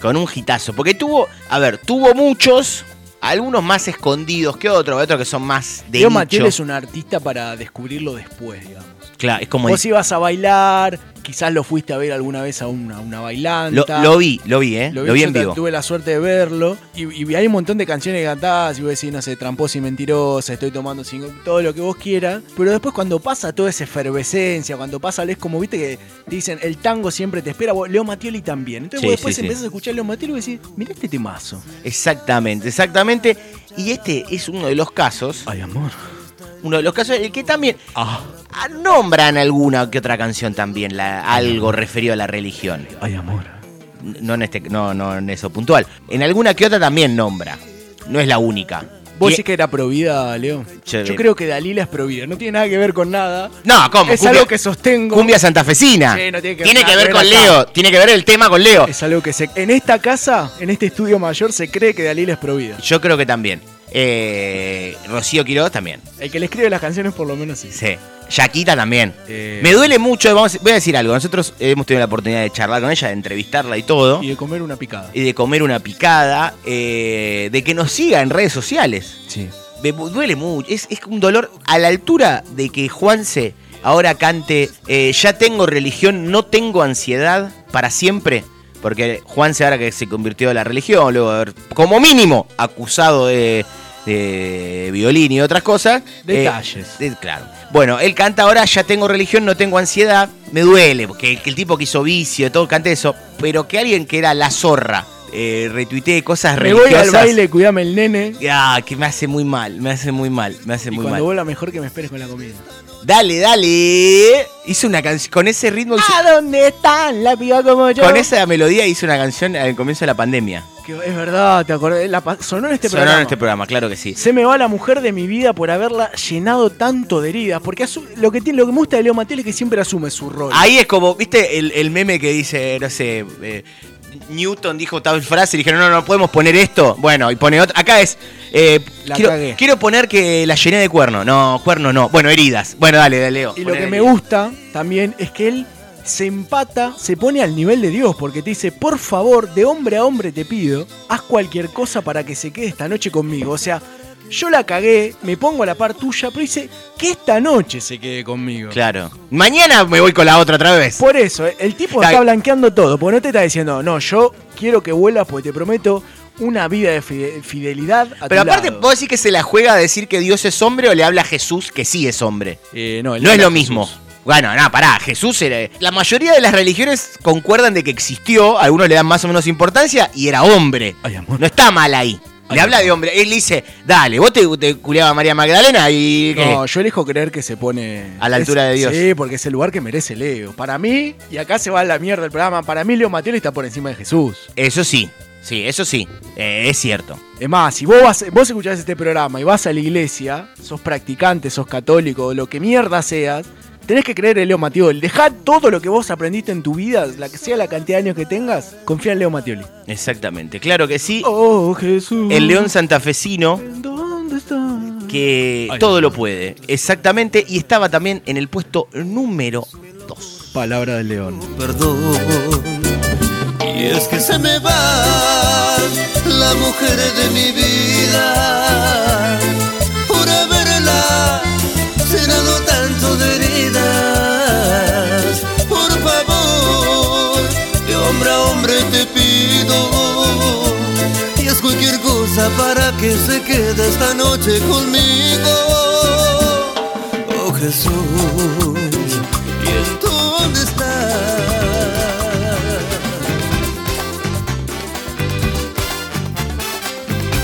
Speaker 6: Con un hitazo, porque tuvo, a ver, tuvo muchos, algunos más escondidos que otros, otros que son más de
Speaker 7: Leo. Mattioli es un artista para descubrirlo después, digamos.
Speaker 6: Claro, es como...
Speaker 7: Vos ibas a bailar, quizás lo fuiste a ver alguna vez a una, una bailanta.
Speaker 6: lo vi, lo vi, ¿eh? Lo, vi en vivo.
Speaker 7: Tuve la suerte de verlo. Y, y hay un montón de canciones que cantás y vos decís, no sé, tramposa y mentirosa, estoy tomando sin, todo lo que vos quieras. Pero después cuando pasa toda esa efervescencia, cuando pasa, es como, viste, que te dicen, el tango siempre te espera, vos, Leo Mattioli también. Entonces
Speaker 6: Sí,
Speaker 7: vos después
Speaker 6: sí, sí.
Speaker 7: empezás a escuchar Leo Mattioli y decís, mirá este temazo.
Speaker 6: Exactamente, exactamente. Y este es uno de los casos.
Speaker 7: Ay, amor.
Speaker 6: Uno de los casos en el que también ah, nombran alguna que otra canción también, la- algo referido a la religión.
Speaker 7: Ay, amor.
Speaker 6: No en este, no, no en eso puntual. En alguna que otra también nombra. No es la única.
Speaker 7: ¿Vos decís que era provida, Leo? Yo creo que Dalila es provida. No tiene nada que ver con nada.
Speaker 6: No, ¿cómo?
Speaker 7: Es
Speaker 6: Cumbia-
Speaker 7: algo que sostengo.
Speaker 6: Cumbia santafesina.
Speaker 7: Sí, no tiene que,
Speaker 6: tiene
Speaker 7: nada
Speaker 6: que ver con
Speaker 7: acá.
Speaker 6: Leo. Tiene que ver el tema con Leo.
Speaker 7: Es algo que se. En esta casa, en este estudio mayor, se cree que Dalila es provida.
Speaker 6: Yo creo que también. Eh, Rocío Quiroz también.
Speaker 7: El que le escribe las canciones, por lo menos sí.
Speaker 6: Sí. Yaquita también.
Speaker 7: Eh,
Speaker 6: Me duele mucho, vamos, voy a decir algo. Nosotros hemos tenido la oportunidad de charlar con ella, de entrevistarla y todo.
Speaker 7: Y de comer una picada.
Speaker 6: y de comer una picada, eh, de que nos siga en redes sociales.
Speaker 7: Sí.
Speaker 6: Me duele mucho. Es, es un dolor a la altura de que Juanse ahora cante eh, Ya tengo religión, no tengo ansiedad para siempre. Porque Juanse ahora que se convirtió en la religión, luego de haber, como mínimo, acusado de, de violín y otras cosas. eh,
Speaker 7: Detalles.
Speaker 6: de- claro. Bueno, él canta ahora Ya tengo religión, no tengo ansiedad. Me duele, porque que el tipo que hizo vicio, todo cante eso. Pero que alguien que era la zorra eh, retuitee cosas
Speaker 7: Me voy
Speaker 6: religiosas.
Speaker 7: al baile, cuidame el nene.
Speaker 6: Ah, que me hace muy mal, me hace muy mal, me hace
Speaker 7: Y
Speaker 6: muy
Speaker 7: cuando
Speaker 6: mal.
Speaker 7: vuelva mejor que me esperes con la comida.
Speaker 6: Dale, dale. Hizo una canción con ese ritmo, hizo-
Speaker 7: ¿A dónde están la piba como yo?
Speaker 6: con esa melodía hizo una canción al comienzo de la pandemia.
Speaker 7: Que es verdad, te. La pa- sonó en este
Speaker 6: Sonó
Speaker 7: programa.
Speaker 6: en este programa, claro que sí.
Speaker 7: Se me va la mujer de mi vida por haberla llenado tanto de heridas. Porque lo que, tiene, lo que me gusta de Leo Mattel es que siempre asume su rol.
Speaker 6: Ahí es como, ¿viste el, el meme que dice, no sé, eh, Newton dijo tal frase y dijeron, no, no podemos poner esto? Bueno, y pone otra. Acá es, eh, quiero, quiero poner que la llené de cuerno. No, cuerno no. Bueno, heridas. Bueno, dale, dale, Leo.
Speaker 7: Y lo que me gusta también es que él se empata, se pone al nivel de Dios, porque te dice, por favor, de hombre a hombre te pido, haz cualquier cosa para que se quede esta noche conmigo. O sea, yo la cagué, me pongo a la par tuya, pero dice, que esta noche se quede conmigo.
Speaker 6: Claro. Mañana me voy con la otra otra vez.
Speaker 7: Por eso, eh, el tipo
Speaker 6: Está-
Speaker 7: está blanqueando todo, porque no te está diciendo, no, yo quiero que vuelvas porque te prometo una vida de fide- fidelidad a
Speaker 6: Pero
Speaker 7: tu
Speaker 6: aparte,
Speaker 7: lado".
Speaker 6: ¿vos decís que se la juega a decir que Dios es hombre o le habla a Jesús que sí es hombre?
Speaker 7: Eh, no,
Speaker 6: No es lo mismo. Bueno, nada, pará, Jesús era... La mayoría de las religiones concuerdan de que existió, algunos le dan más o menos importancia, y era hombre. No está mal ahí. Le habla de hombre. Él dice, dale, vos te, te culiaba a María Magdalena y... ¿qué?
Speaker 7: No, yo elijo creer que se pone.
Speaker 6: A la altura de Dios.
Speaker 7: Sí, porque es el lugar que merece Leo. Para mí, y acá se va la mierda el programa, para mí Leo Mateo está por encima de Jesús.
Speaker 6: Eso sí, sí, eso sí, eh, es cierto.
Speaker 7: Es más, si vos, vas, vos escuchás este programa y vas a la iglesia, sos practicante, sos católico, lo que mierda seas, tenés que creer en Leo Mattioli. Dejá todo lo que vos aprendiste en tu vida, la que sea la cantidad de años que tengas, confía en Leo Mattioli.
Speaker 6: Exactamente, claro que sí.
Speaker 7: Oh, Jesús.
Speaker 6: El león santafesino
Speaker 7: ¿Dónde está?
Speaker 6: que
Speaker 7: Ay,
Speaker 6: todo lo puede. Exactamente, y estaba también en el puesto número 2.
Speaker 7: Palabra del león.
Speaker 13: Perdón. Y es que se me va la mujer de mi vida tanto de heridas. Por favor, de hombre a hombre te pido. Y es cualquier cosa para que se quede esta noche conmigo. Oh Jesús, ¿y dónde estás?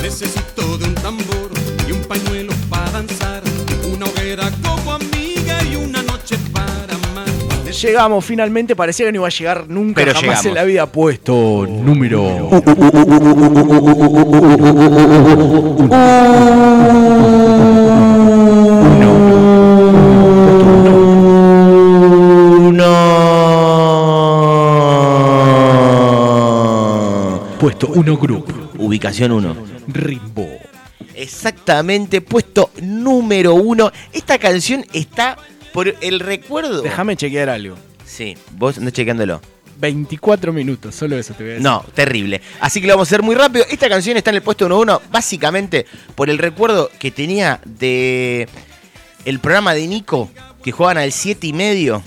Speaker 15: Necesito de un tambor y un pañuelo para danzar,
Speaker 7: Llegamos finalmente, parecía que no iba a llegar nunca
Speaker 6: Pero
Speaker 7: jamás
Speaker 6: llegamos.
Speaker 7: en la vida puesto número. Puesto 1 Group.
Speaker 6: Ubicación 1.
Speaker 7: Rimbo.
Speaker 6: Exactamente, puesto número uno. Esta canción está por el recuerdo.
Speaker 7: Déjame chequear algo.
Speaker 6: Sí, vos no chequeándolo.
Speaker 7: 24 minutos, solo eso te voy a decir.
Speaker 6: No, terrible. Así que lo vamos a hacer muy rápido. Esta canción está en el puesto número uno, básicamente por el recuerdo que tenía de el programa de Nico, que jugaban al 7 y medio.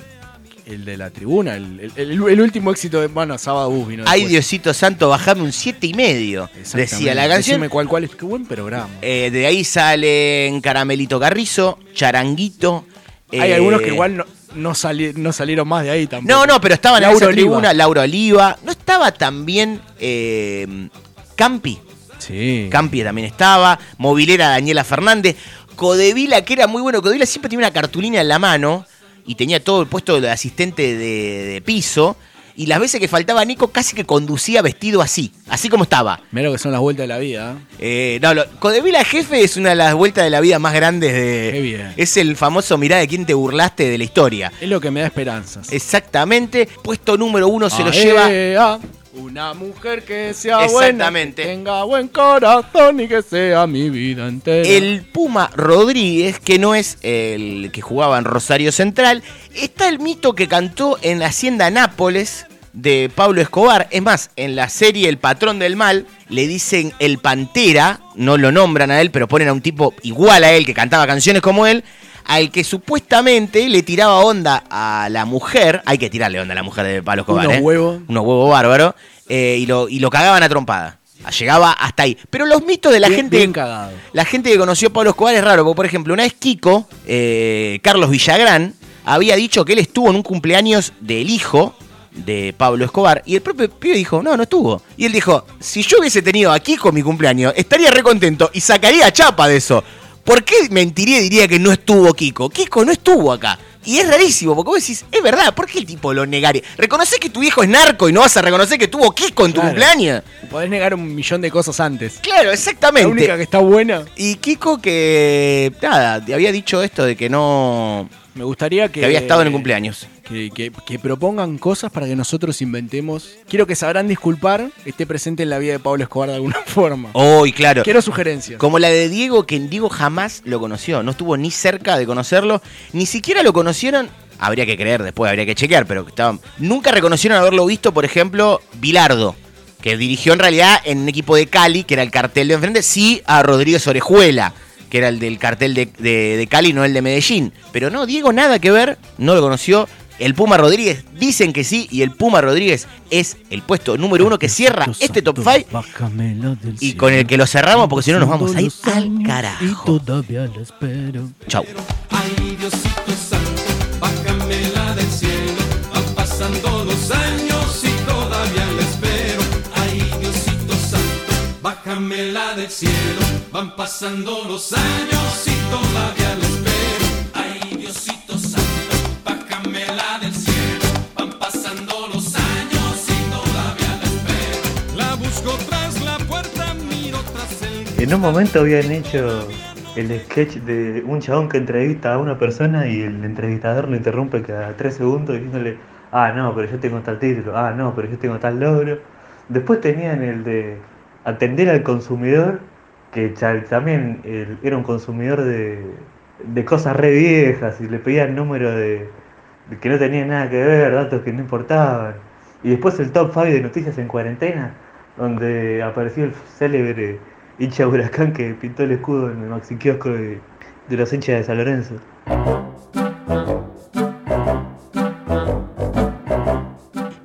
Speaker 7: El de la tribuna, el, el- el- el último éxito de. Bueno, Sábado Bus vino
Speaker 6: Ay,
Speaker 7: después.
Speaker 6: Diosito Santo, bajame un 7 y medio. Decía la canción.
Speaker 7: Decime cuál, cuál es. Qué buen programa.
Speaker 6: Eh, de ahí salen Caramelito Carrizo, Charanguito.
Speaker 7: Hay
Speaker 6: eh,
Speaker 7: algunos que igual no, no, sali- no salieron más de ahí tampoco.
Speaker 6: No, no, pero estaban en esa tribuna, Laura Oliva. ¿No estaba también eh, Campi?
Speaker 7: Sí.
Speaker 6: Campi también estaba. Movilera Daniela Fernández. Codevila, que era muy bueno. Codevila siempre tenía una cartulina en la mano y tenía todo el puesto de asistente de, de piso. Y las veces que faltaba Nico, casi que conducía vestido así, así como estaba.
Speaker 7: Mira lo que son las vueltas de la vida. ¿eh?
Speaker 6: Eh, no, lo- Codevila Jefe es una de las vueltas de la vida más grandes de.
Speaker 7: Qué bien.
Speaker 6: Es el famoso mirá de quién te burlaste de la historia.
Speaker 7: Es lo que me da esperanzas.
Speaker 6: Exactamente. Puesto número uno se lo
Speaker 7: Ah,
Speaker 6: lleva.
Speaker 7: eh, ah, Una mujer que sea
Speaker 6: Exactamente.
Speaker 7: buena, que tenga buen corazón y que sea mi vida entera.
Speaker 6: El Puma Rodríguez, que no es el que jugaba en Rosario Central, está el mito que cantó en la Hacienda Nápoles de Pablo Escobar. Es más, en la serie El Patrón del Mal le dicen el Pantera, no lo nombran a él, pero ponen a un tipo igual a él que cantaba canciones como él, al que supuestamente le tiraba onda a la mujer. Hay que tirarle onda a la mujer de Pablo Escobar.
Speaker 7: Unos
Speaker 6: ¿eh?
Speaker 7: huevos.
Speaker 6: Unos huevos bárbaros. eh, y, lo, y lo cagaban a trompada. Llegaba hasta ahí. Pero los mitos de la
Speaker 7: Bien-
Speaker 6: gente.
Speaker 7: bien cagado.
Speaker 6: La gente que conoció a Pablo Escobar es raro, porque por ejemplo, una vez Kiko, eh, Carlos Villagrán, había dicho que él estuvo en un cumpleaños del hijo de Pablo Escobar, y el propio pibe dijo, no, no estuvo. Y él dijo, si yo hubiese tenido a Kiko mi cumpleaños, estaría re contento y sacaría chapa de eso. ¿Por qué mentiría y diría que no estuvo Kiko? Kiko no estuvo acá. Y es rarísimo, porque vos decís, es verdad, ¿por qué el tipo lo negaría? Reconoce que tu viejo es narco y no vas a reconocer que tuvo Kiko en tu
Speaker 7: Claro.
Speaker 6: cumpleaños.
Speaker 7: Podés negar un millón de cosas antes.
Speaker 6: Claro, exactamente.
Speaker 7: La única que está buena.
Speaker 6: Y Kiko que, nada, había dicho esto de que no...
Speaker 7: Me gustaría que.
Speaker 6: Que había estado en el cumpleaños.
Speaker 7: Que, que- que propongan cosas para que nosotros inventemos. Quiero que sabrán disculpar, esté presente en la vida de Pablo Escobar de alguna forma.
Speaker 6: Hoy, claro.
Speaker 7: Quiero sugerencias.
Speaker 6: Como la de Diego, que Diego jamás lo conoció. No estuvo ni cerca de conocerlo. Ni siquiera lo conocieron. Habría que creer, después habría que chequear, pero estaban. Nunca reconocieron haberlo visto, por ejemplo, Bilardo, que dirigió en realidad en un equipo de Cali, que era el cartel de enfrente, sí a Rodríguez Orejuela, que era el del cartel de, de- de Cali, no el de Medellín. Pero no, Diego nada que ver, no lo conoció. El Puma Rodríguez dicen que sí, y el Puma Rodríguez es el puesto número uno que cierra este top 5 y con el que lo cerramos porque si no nos vamos a ir al carajo.
Speaker 7: Y todavía lo espero.
Speaker 6: Chau.
Speaker 15: Ay, Diosito Santo, bájamela del cielo. Van pasando los años y todavía la espero. Ay, Diosito Santo, bájamela del cielo. Van pasando los años y todavía la espero.
Speaker 16: En un momento habían hecho el sketch de un chabón que entrevista a una persona y el entrevistador lo interrumpe cada tres segundos diciéndole, ah, no, pero yo tengo tal título, ah, no, pero yo tengo tal logro. Después tenían el de atender al consumidor, que también era un consumidor de, cosas re viejas y le pedían números de, que no tenían nada que ver, datos que no importaban. Y después el top 5 de noticias en cuarentena, donde apareció el célebre hincha huracán que pintó el escudo en el maxi kiosco de, de los hinchas de San Lorenzo.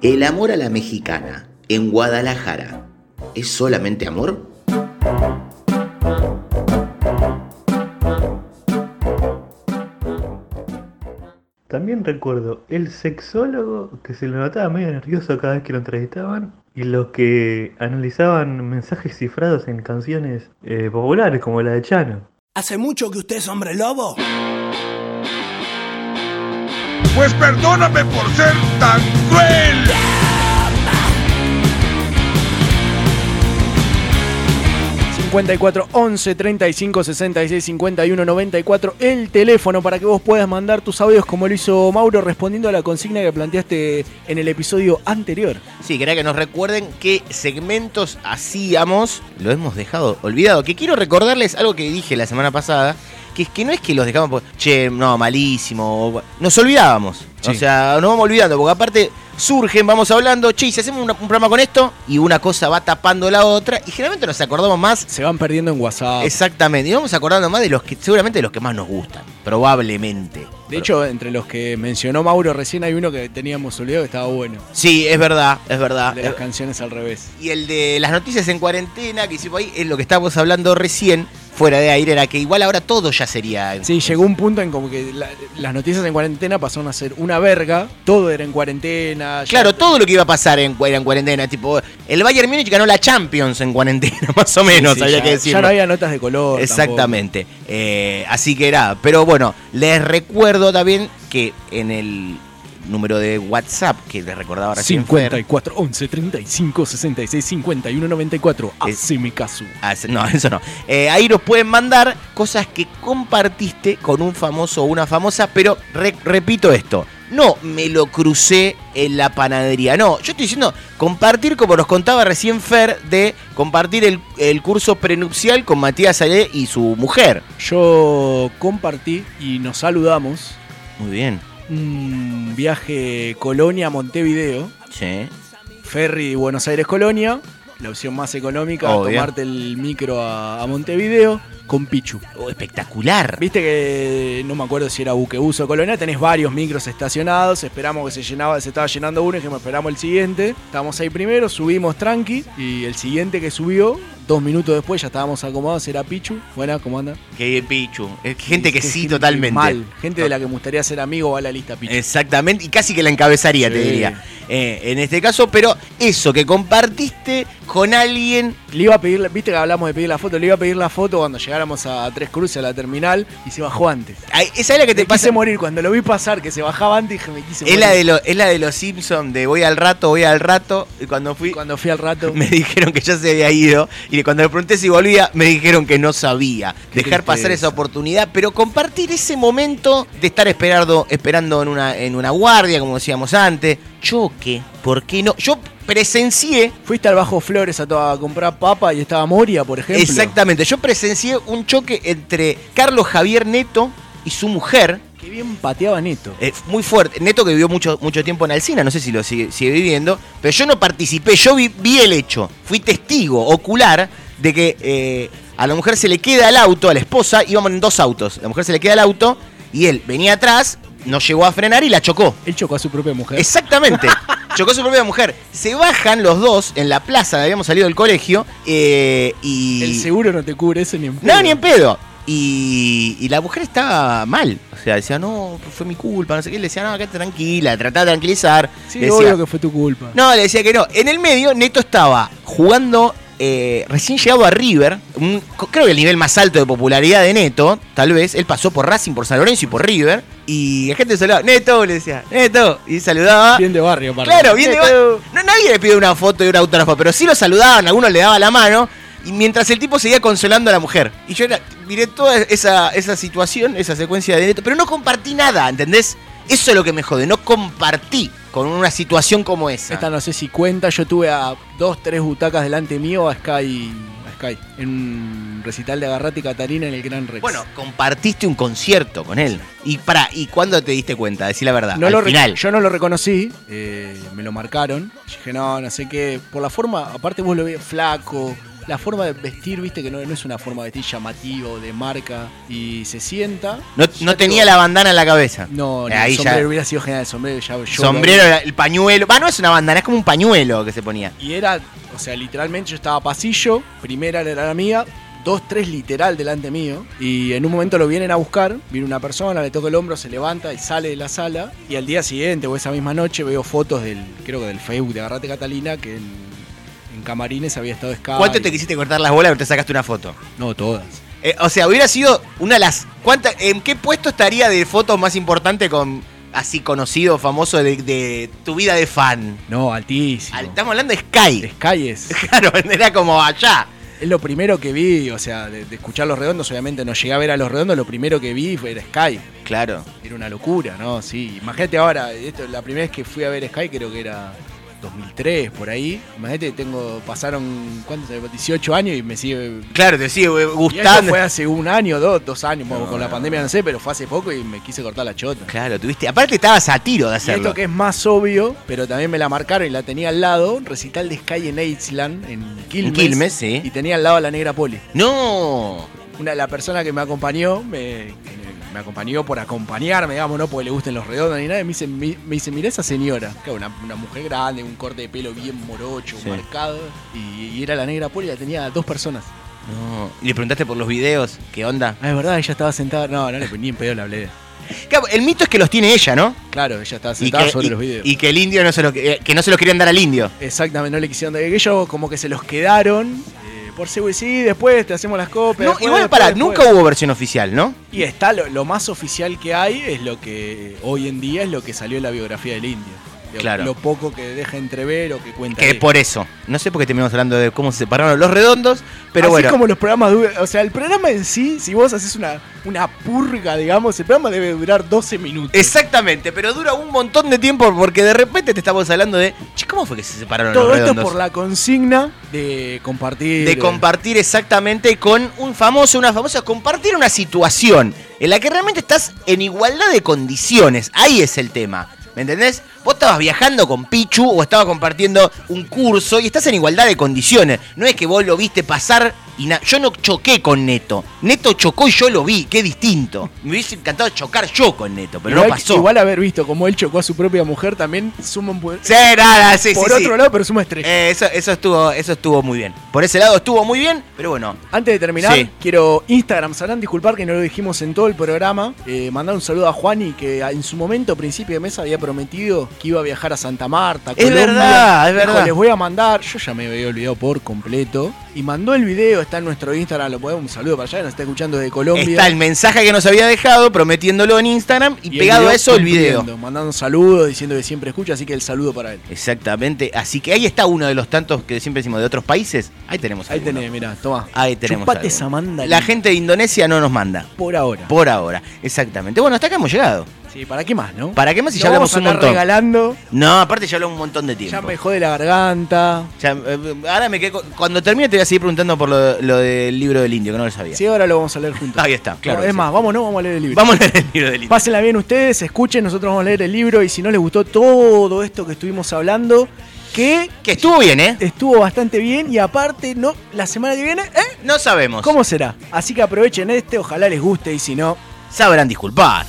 Speaker 11: El amor a la mexicana en Guadalajara. ¿Es solamente amor?
Speaker 16: También recuerdo el sexólogo que se lo notaba medio nervioso cada vez que lo entrevistaban y los que analizaban mensajes cifrados en canciones eh, populares como la de Chano.
Speaker 17: ¿Hace mucho que usted es hombre lobo?
Speaker 18: Pues perdóname por ser tan cruel.
Speaker 7: 54 11 35 66 51 94 el teléfono para que vos puedas mandar tus audios como lo hizo Mauro respondiendo a la consigna que planteaste en el episodio anterior.
Speaker 6: Sí, quería que nos recuerden qué segmentos hacíamos. Lo hemos dejado olvidado. Que quiero recordarles algo que dije la semana pasada. Que es que no es que los dejamos por, che, no, malísimo. o- Nos olvidábamos. O sea, nos vamos olvidando. Porque aparte surgen, vamos hablando, che, y si hacemos una- un programa con esto, y una cosa va tapando la otra, y generalmente nos acordamos más.
Speaker 7: Se van perdiendo en WhatsApp.
Speaker 6: Exactamente. Y vamos acordando más de los que, seguramente de los que más nos gustan. Probablemente.
Speaker 7: De hecho, entre los que mencionó Mauro recién hay uno que teníamos olvidado que estaba bueno.
Speaker 6: Sí, es verdad, es verdad.
Speaker 7: De las canciones al revés.
Speaker 6: Y el de las noticias en cuarentena que hicimos ahí es lo que estábamos hablando recién, fuera de aire, era que igual ahora todo ya sería. en-
Speaker 7: Sí, llegó un punto en como que la- las noticias en cuarentena pasaron a ser una verga, todo era en cuarentena. ya-
Speaker 6: Claro, todo lo que iba a pasar en, era en cuarentena, tipo, el Bayern Múnich ganó la Champions en cuarentena, más o menos,
Speaker 7: Sí, sí,
Speaker 6: había
Speaker 7: ya-
Speaker 6: que decirlo.
Speaker 7: Ya no había notas de color.
Speaker 6: Exactamente. Eh, así que era. Pero bueno, les recuerdo también que en el número de WhatsApp que les recordaba recién. Fer,
Speaker 7: 54 11 35 66 51 94. Haceme caso.
Speaker 6: Ah, No, eso no. Eh, ahí nos pueden mandar cosas que compartiste con un famoso o una famosa, pero re- repito esto. No me lo crucé en la panadería. No, yo estoy diciendo compartir, como nos contaba recién Fer, de compartir el, el curso prenupcial con Matías Salé y su mujer.
Speaker 7: Yo compartí y nos saludamos
Speaker 6: Muy bien.
Speaker 7: Un viaje Colonia-Montevideo.
Speaker 6: Sí.
Speaker 7: Ferry Buenos Aires-Colonia. La opción más económica,
Speaker 6: Obvio.
Speaker 7: tomarte el micro a, a Montevideo con Pichu.
Speaker 6: Oh, espectacular.
Speaker 7: Viste que no me acuerdo si era Buquebus o Colonia, tenés varios micros estacionados, esperamos que se llenaba, se estaba llenando uno y dijimos, esperamos el siguiente. Estábamos ahí primero, subimos tranqui y el siguiente que subió, dos minutos después ya estábamos acomodados, era Pichu. Buena, ¿cómo anda?
Speaker 6: Qué bien, Pichu. Es gente que sí,
Speaker 7: gente
Speaker 6: totalmente.
Speaker 7: Mal, gente de la que me gustaría ser amigo va a la lista Pichu.
Speaker 6: Exactamente, y casi que la encabezaría, te diría. Eh, en este caso, pero eso, que compartiste con alguien.
Speaker 7: Le iba a pedir, viste que hablamos de pedir la foto, le iba a pedir la foto cuando llegáramos a Tres Cruces, a la terminal, y se bajó antes.
Speaker 6: Ay, esa es la que te
Speaker 7: me
Speaker 6: pasa.
Speaker 7: quise morir, cuando lo vi pasar, que se bajaba antes, dije, me quise
Speaker 6: Es
Speaker 7: morir.
Speaker 6: la, de lo- es la de los Simpsons, de voy al rato, voy al rato. Y cuando fui.
Speaker 7: Cuando fui al rato.
Speaker 6: Me dijeron que ya se había ido. Y cuando le pregunté si volvía, me dijeron que no sabía.
Speaker 7: Qué
Speaker 6: Dejar pasar esa oportunidad, pero compartir ese momento de estar esperando, esperando en, una, en una guardia, como decíamos antes. Choque, ¿por qué no? Yo presencié.
Speaker 7: Fuiste al Bajo Flores a, comprar papa y estaba Moria, por ejemplo.
Speaker 6: Exactamente, yo presencié un choque entre Carlos Javier Neto y su mujer.
Speaker 7: Qué bien pateaba Neto.
Speaker 6: Eh, muy fuerte. Neto que vivió mucho, mucho tiempo en Alcina, no sé si lo sigue, sigue viviendo, pero yo no participé, yo vi, vi el hecho, fui testigo ocular de que eh, a la mujer se le queda el auto, a la esposa, íbamos en dos autos, la mujer se le queda el auto y él venía atrás, no llegó a frenar y la chocó.
Speaker 7: Él chocó a su propia mujer.
Speaker 6: Exactamente. Chocó su propia mujer. Se bajan los dos en la plaza habíamos salido del colegio eh, y...
Speaker 7: El seguro no te cubre eso ni en pedo.
Speaker 6: No, ni en pedo. Y, y la mujer estaba mal. O sea, decía, no, fue mi culpa, no sé qué. Le decía, no, quédate tranquila, tratá de tranquilizar.
Speaker 7: Sí,
Speaker 6: Le decía,
Speaker 7: obvio que fue tu culpa.
Speaker 6: no, le decía que no. En el medio, Neto estaba jugando, eh, recién llegado a River, un- creo que el nivel más alto de popularidad de Neto, tal vez. Él pasó por Racing, por San Lorenzo y por River. Y la gente saludaba, Neto, le decía, Neto, y saludaba.
Speaker 7: Bien de barrio, aparte.
Speaker 6: Claro, bien de barrio. No, nadie le pide una foto y un autógrafo, pero sí lo saludaban, algunos le daban la mano. Y mientras el tipo seguía consolando a la mujer. Y yo era- miré toda esa, esa situación, esa secuencia de Neto, pero no compartí nada, ¿entendés? Eso es lo que me jode, no compartí con una situación como esa.
Speaker 7: Esta no sé si cuenta, yo tuve a dos, tres butacas delante mío a Sky, Sky. En un recital de Agarrate y Catarina en el Gran Rex.
Speaker 6: Bueno, compartiste un concierto con él. Y para, ¿y cuándo te diste cuenta? Decí la verdad.
Speaker 7: No
Speaker 6: Al
Speaker 7: lo
Speaker 6: final.
Speaker 7: yo no lo reconocí, eh, me lo marcaron. Dije, no, no sé qué. Por la forma, aparte vos lo ves flaco. La forma de vestir, viste que no, no es una forma de vestir llamativo, de marca. Y se sienta.
Speaker 6: No, no tenía la bandana en la cabeza.
Speaker 7: No, no,
Speaker 6: Ahí
Speaker 7: el sombrero
Speaker 6: ya.
Speaker 7: hubiera sido genial. El sombrero ya yo
Speaker 6: Sombrero, el pañuelo. Va, no es una bandana, es como un pañuelo que se ponía.
Speaker 7: Y era, o sea, literalmente yo estaba pasillo, primera era la mía, dos, tres literal delante mío. Y en un momento lo vienen a buscar, viene una persona, le toca el hombro, se levanta y sale de la sala. Y al día siguiente o esa misma noche veo fotos del, creo que del Facebook de Agarrate Catalina, que en, en Camarines había estado Sky.
Speaker 6: ¿Cuánto te quisiste cortar las bolas pero te sacaste una foto?
Speaker 7: No, todas.
Speaker 6: Eh, o sea, hubiera sido una de las. ¿cuánta- ¿En qué puesto estaría de fotos más importante con así conocido, famoso de, de tu vida de fan?
Speaker 7: No, altísimo.
Speaker 6: Al- estamos hablando de Sky.
Speaker 7: Sky es.
Speaker 6: Claro, era como allá.
Speaker 7: Es lo primero que vi, o sea, de, de escuchar Los Redondos, obviamente no llegué a ver a Los Redondos, lo primero que vi fue era Sky.
Speaker 6: Claro.
Speaker 7: Era una locura, ¿no? Sí. Imagínate ahora, esto, la primera vez que fui a ver Sky creo que era 2003, por ahí. Imagínate, tengo, pasaron, ¿cuántos? 18 años y me sigue...
Speaker 6: Claro, te sigue eh, gustando.
Speaker 7: fue hace un año, dos, dos años, bueno, con la pandemia no sé, pero fue hace poco y me quise cortar la chota.
Speaker 6: Claro, tuviste. Aparte estabas a tiro de
Speaker 7: Y
Speaker 6: hacerlo.
Speaker 7: esto que es más obvio, pero también me la marcaron y la tenía al lado, recital de Sky en Aidsland, en Quilmes.
Speaker 6: Quilmes, sí.
Speaker 7: Y tenía al lado a la negra Poli.
Speaker 6: No.
Speaker 7: Una, la persona que me acompañó, me, me acompañó por acompañarme, digamos, no porque le gusten los redondos ni nada, y me dice, me, me dice mira esa señora, que una, una mujer grande, un corte de pelo bien morocho,
Speaker 6: Sí.
Speaker 7: marcado, y, y era la negra Poli, la tenía dos personas.
Speaker 6: No. Y le preguntaste por los videos, ¿qué onda?
Speaker 7: Ah, es verdad, ella estaba sentada, no, no, le- ni en pedo le hablé.
Speaker 6: Claro, el mito es que los tiene ella, ¿no?
Speaker 7: Claro, ella estaba
Speaker 6: Y
Speaker 7: sentada
Speaker 6: que,
Speaker 7: sobre
Speaker 6: y-
Speaker 7: los videos.
Speaker 6: y que el indio no se lo, que, no se los querían dar al indio.
Speaker 7: Exactamente, no le quisieron dar. Ellos como que se los quedaron por sí, después te hacemos las copias.
Speaker 6: No,
Speaker 7: después,
Speaker 6: igual,
Speaker 7: después, después.
Speaker 6: nunca hubo versión oficial, ¿no?
Speaker 7: Y está lo, lo más oficial que hay es lo que hoy en día es lo que salió en la biografía del indio. Lo-
Speaker 6: Claro.
Speaker 7: Lo poco que deja entrever o que cuenta.
Speaker 6: Que
Speaker 7: él.
Speaker 6: por eso. No sé por qué terminamos hablando de cómo se separaron los redondos, pero
Speaker 7: Así
Speaker 6: bueno.
Speaker 7: como los programas. O sea, el programa en sí, si vos haces una, una purga, digamos, el programa debe durar 12 minutos.
Speaker 6: Exactamente, pero dura un montón de tiempo porque de repente te estamos hablando de. Che, ¿cómo fue que se separaron
Speaker 7: Todo
Speaker 6: los
Speaker 7: esto
Speaker 6: redondos?
Speaker 7: por la consigna de compartir.
Speaker 6: de compartir exactamente con un famoso, una famosa, compartir una situación en la que realmente estás en igualdad de condiciones. Ahí es el tema. ¿Me entendés? Vos estabas viajando con Pichu o estabas compartiendo un curso y estás en igualdad de condiciones. No es que vos lo viste pasar y nada. Yo no choqué con Neto. Neto chocó y yo lo vi. Qué distinto. Me hubiese encantado chocar yo con Neto, pero
Speaker 7: igual,
Speaker 6: no pasó.
Speaker 7: Igual haber visto cómo él chocó a su propia mujer también suma un buen.
Speaker 6: Sí, nada, sí,
Speaker 7: Por
Speaker 6: sí,
Speaker 7: otro
Speaker 6: sí.
Speaker 7: lado, pero suma estrella.
Speaker 6: Eh, eso, eso estuvo, eso estuvo muy bien. Por ese lado estuvo muy bien, pero bueno.
Speaker 7: Antes de terminar,
Speaker 6: Sí.
Speaker 7: quiero Instagram, sabrán disculpar que no lo dijimos en todo el programa. Eh, mandar un saludo a Juani, que en su momento, principio de mes, había prometido que iba a viajar a Santa Marta.
Speaker 6: Es
Speaker 7: Colombia.
Speaker 6: verdad, es
Speaker 7: Dijo,
Speaker 6: verdad.
Speaker 7: Les voy a mandar, yo ya me había olvidado por completo. Y mandó el video, está en nuestro Instagram, lo podemos, un saludo para allá, nos está escuchando desde Colombia.
Speaker 6: Está el mensaje que nos había dejado prometiéndolo en Instagram y, pegado a eso el video.
Speaker 7: Mandando saludos, diciendo que siempre escucha, así que el saludo para él.
Speaker 6: Exactamente. Así que ahí está uno de los tantos que siempre decimos de otros países. Ahí tenemos
Speaker 7: Ahí
Speaker 6: alguno.
Speaker 7: tenés, mirá, toma.
Speaker 6: Ahí tenemos.
Speaker 7: Chupate esa manda.
Speaker 6: La gente de Indonesia no nos manda.
Speaker 7: Por ahora.
Speaker 6: Por ahora. Exactamente. Bueno, hasta acá hemos llegado.
Speaker 7: Sí, ¿para qué más, no?
Speaker 6: ¿Para qué más si
Speaker 7: No
Speaker 6: ya hablamos un montón?
Speaker 7: regalando.
Speaker 6: No, aparte ya hablamos un montón de tiempo.
Speaker 7: Ya me jode la garganta.
Speaker 6: Ya, eh, ahora me quedé. con- Cuando termine te voy a seguir preguntando por lo, lo del libro del indio, que no lo sabía.
Speaker 7: Sí, ahora lo vamos a leer juntos.
Speaker 6: Ahí está, claro.
Speaker 7: No, es
Speaker 6: sí.
Speaker 7: más, vamos, no, vamos a leer el libro.
Speaker 6: Vamos a leer el libro del indio.
Speaker 7: Pásenla bien ustedes, escuchen, nosotros vamos a leer el libro y si no les gustó todo esto que estuvimos hablando, que...
Speaker 6: Que estuvo bien, ¿eh?
Speaker 7: Estuvo bastante bien y aparte, no, la semana que viene, ¿eh?
Speaker 6: No sabemos.
Speaker 7: ¿Cómo será? Así que aprovechen este, ojalá les guste y si no...
Speaker 6: Sabrán disculpar.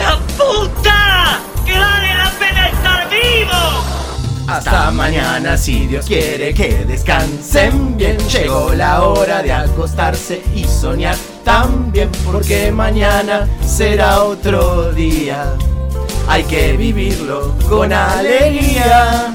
Speaker 19: ¡La puta! ¡Que vale la pena estar vivo!
Speaker 8: Hasta mañana si Dios quiere que descansen bien. Llegó la hora de acostarse y soñar también porque mañana será otro día. Hay que vivirlo con alegría.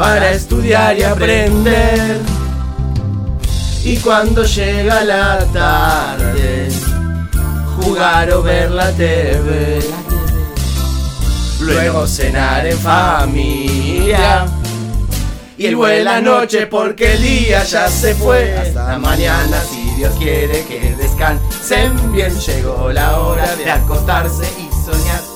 Speaker 8: Para estudiar y aprender.
Speaker 6: Y cuando llega la tarde, jugar o ver la TV. Luego cenar en familia. Y el buena noche porque el día ya se fue. Hasta mañana, si Dios quiere que descansen bien. Llegó la hora de acostarse y soñar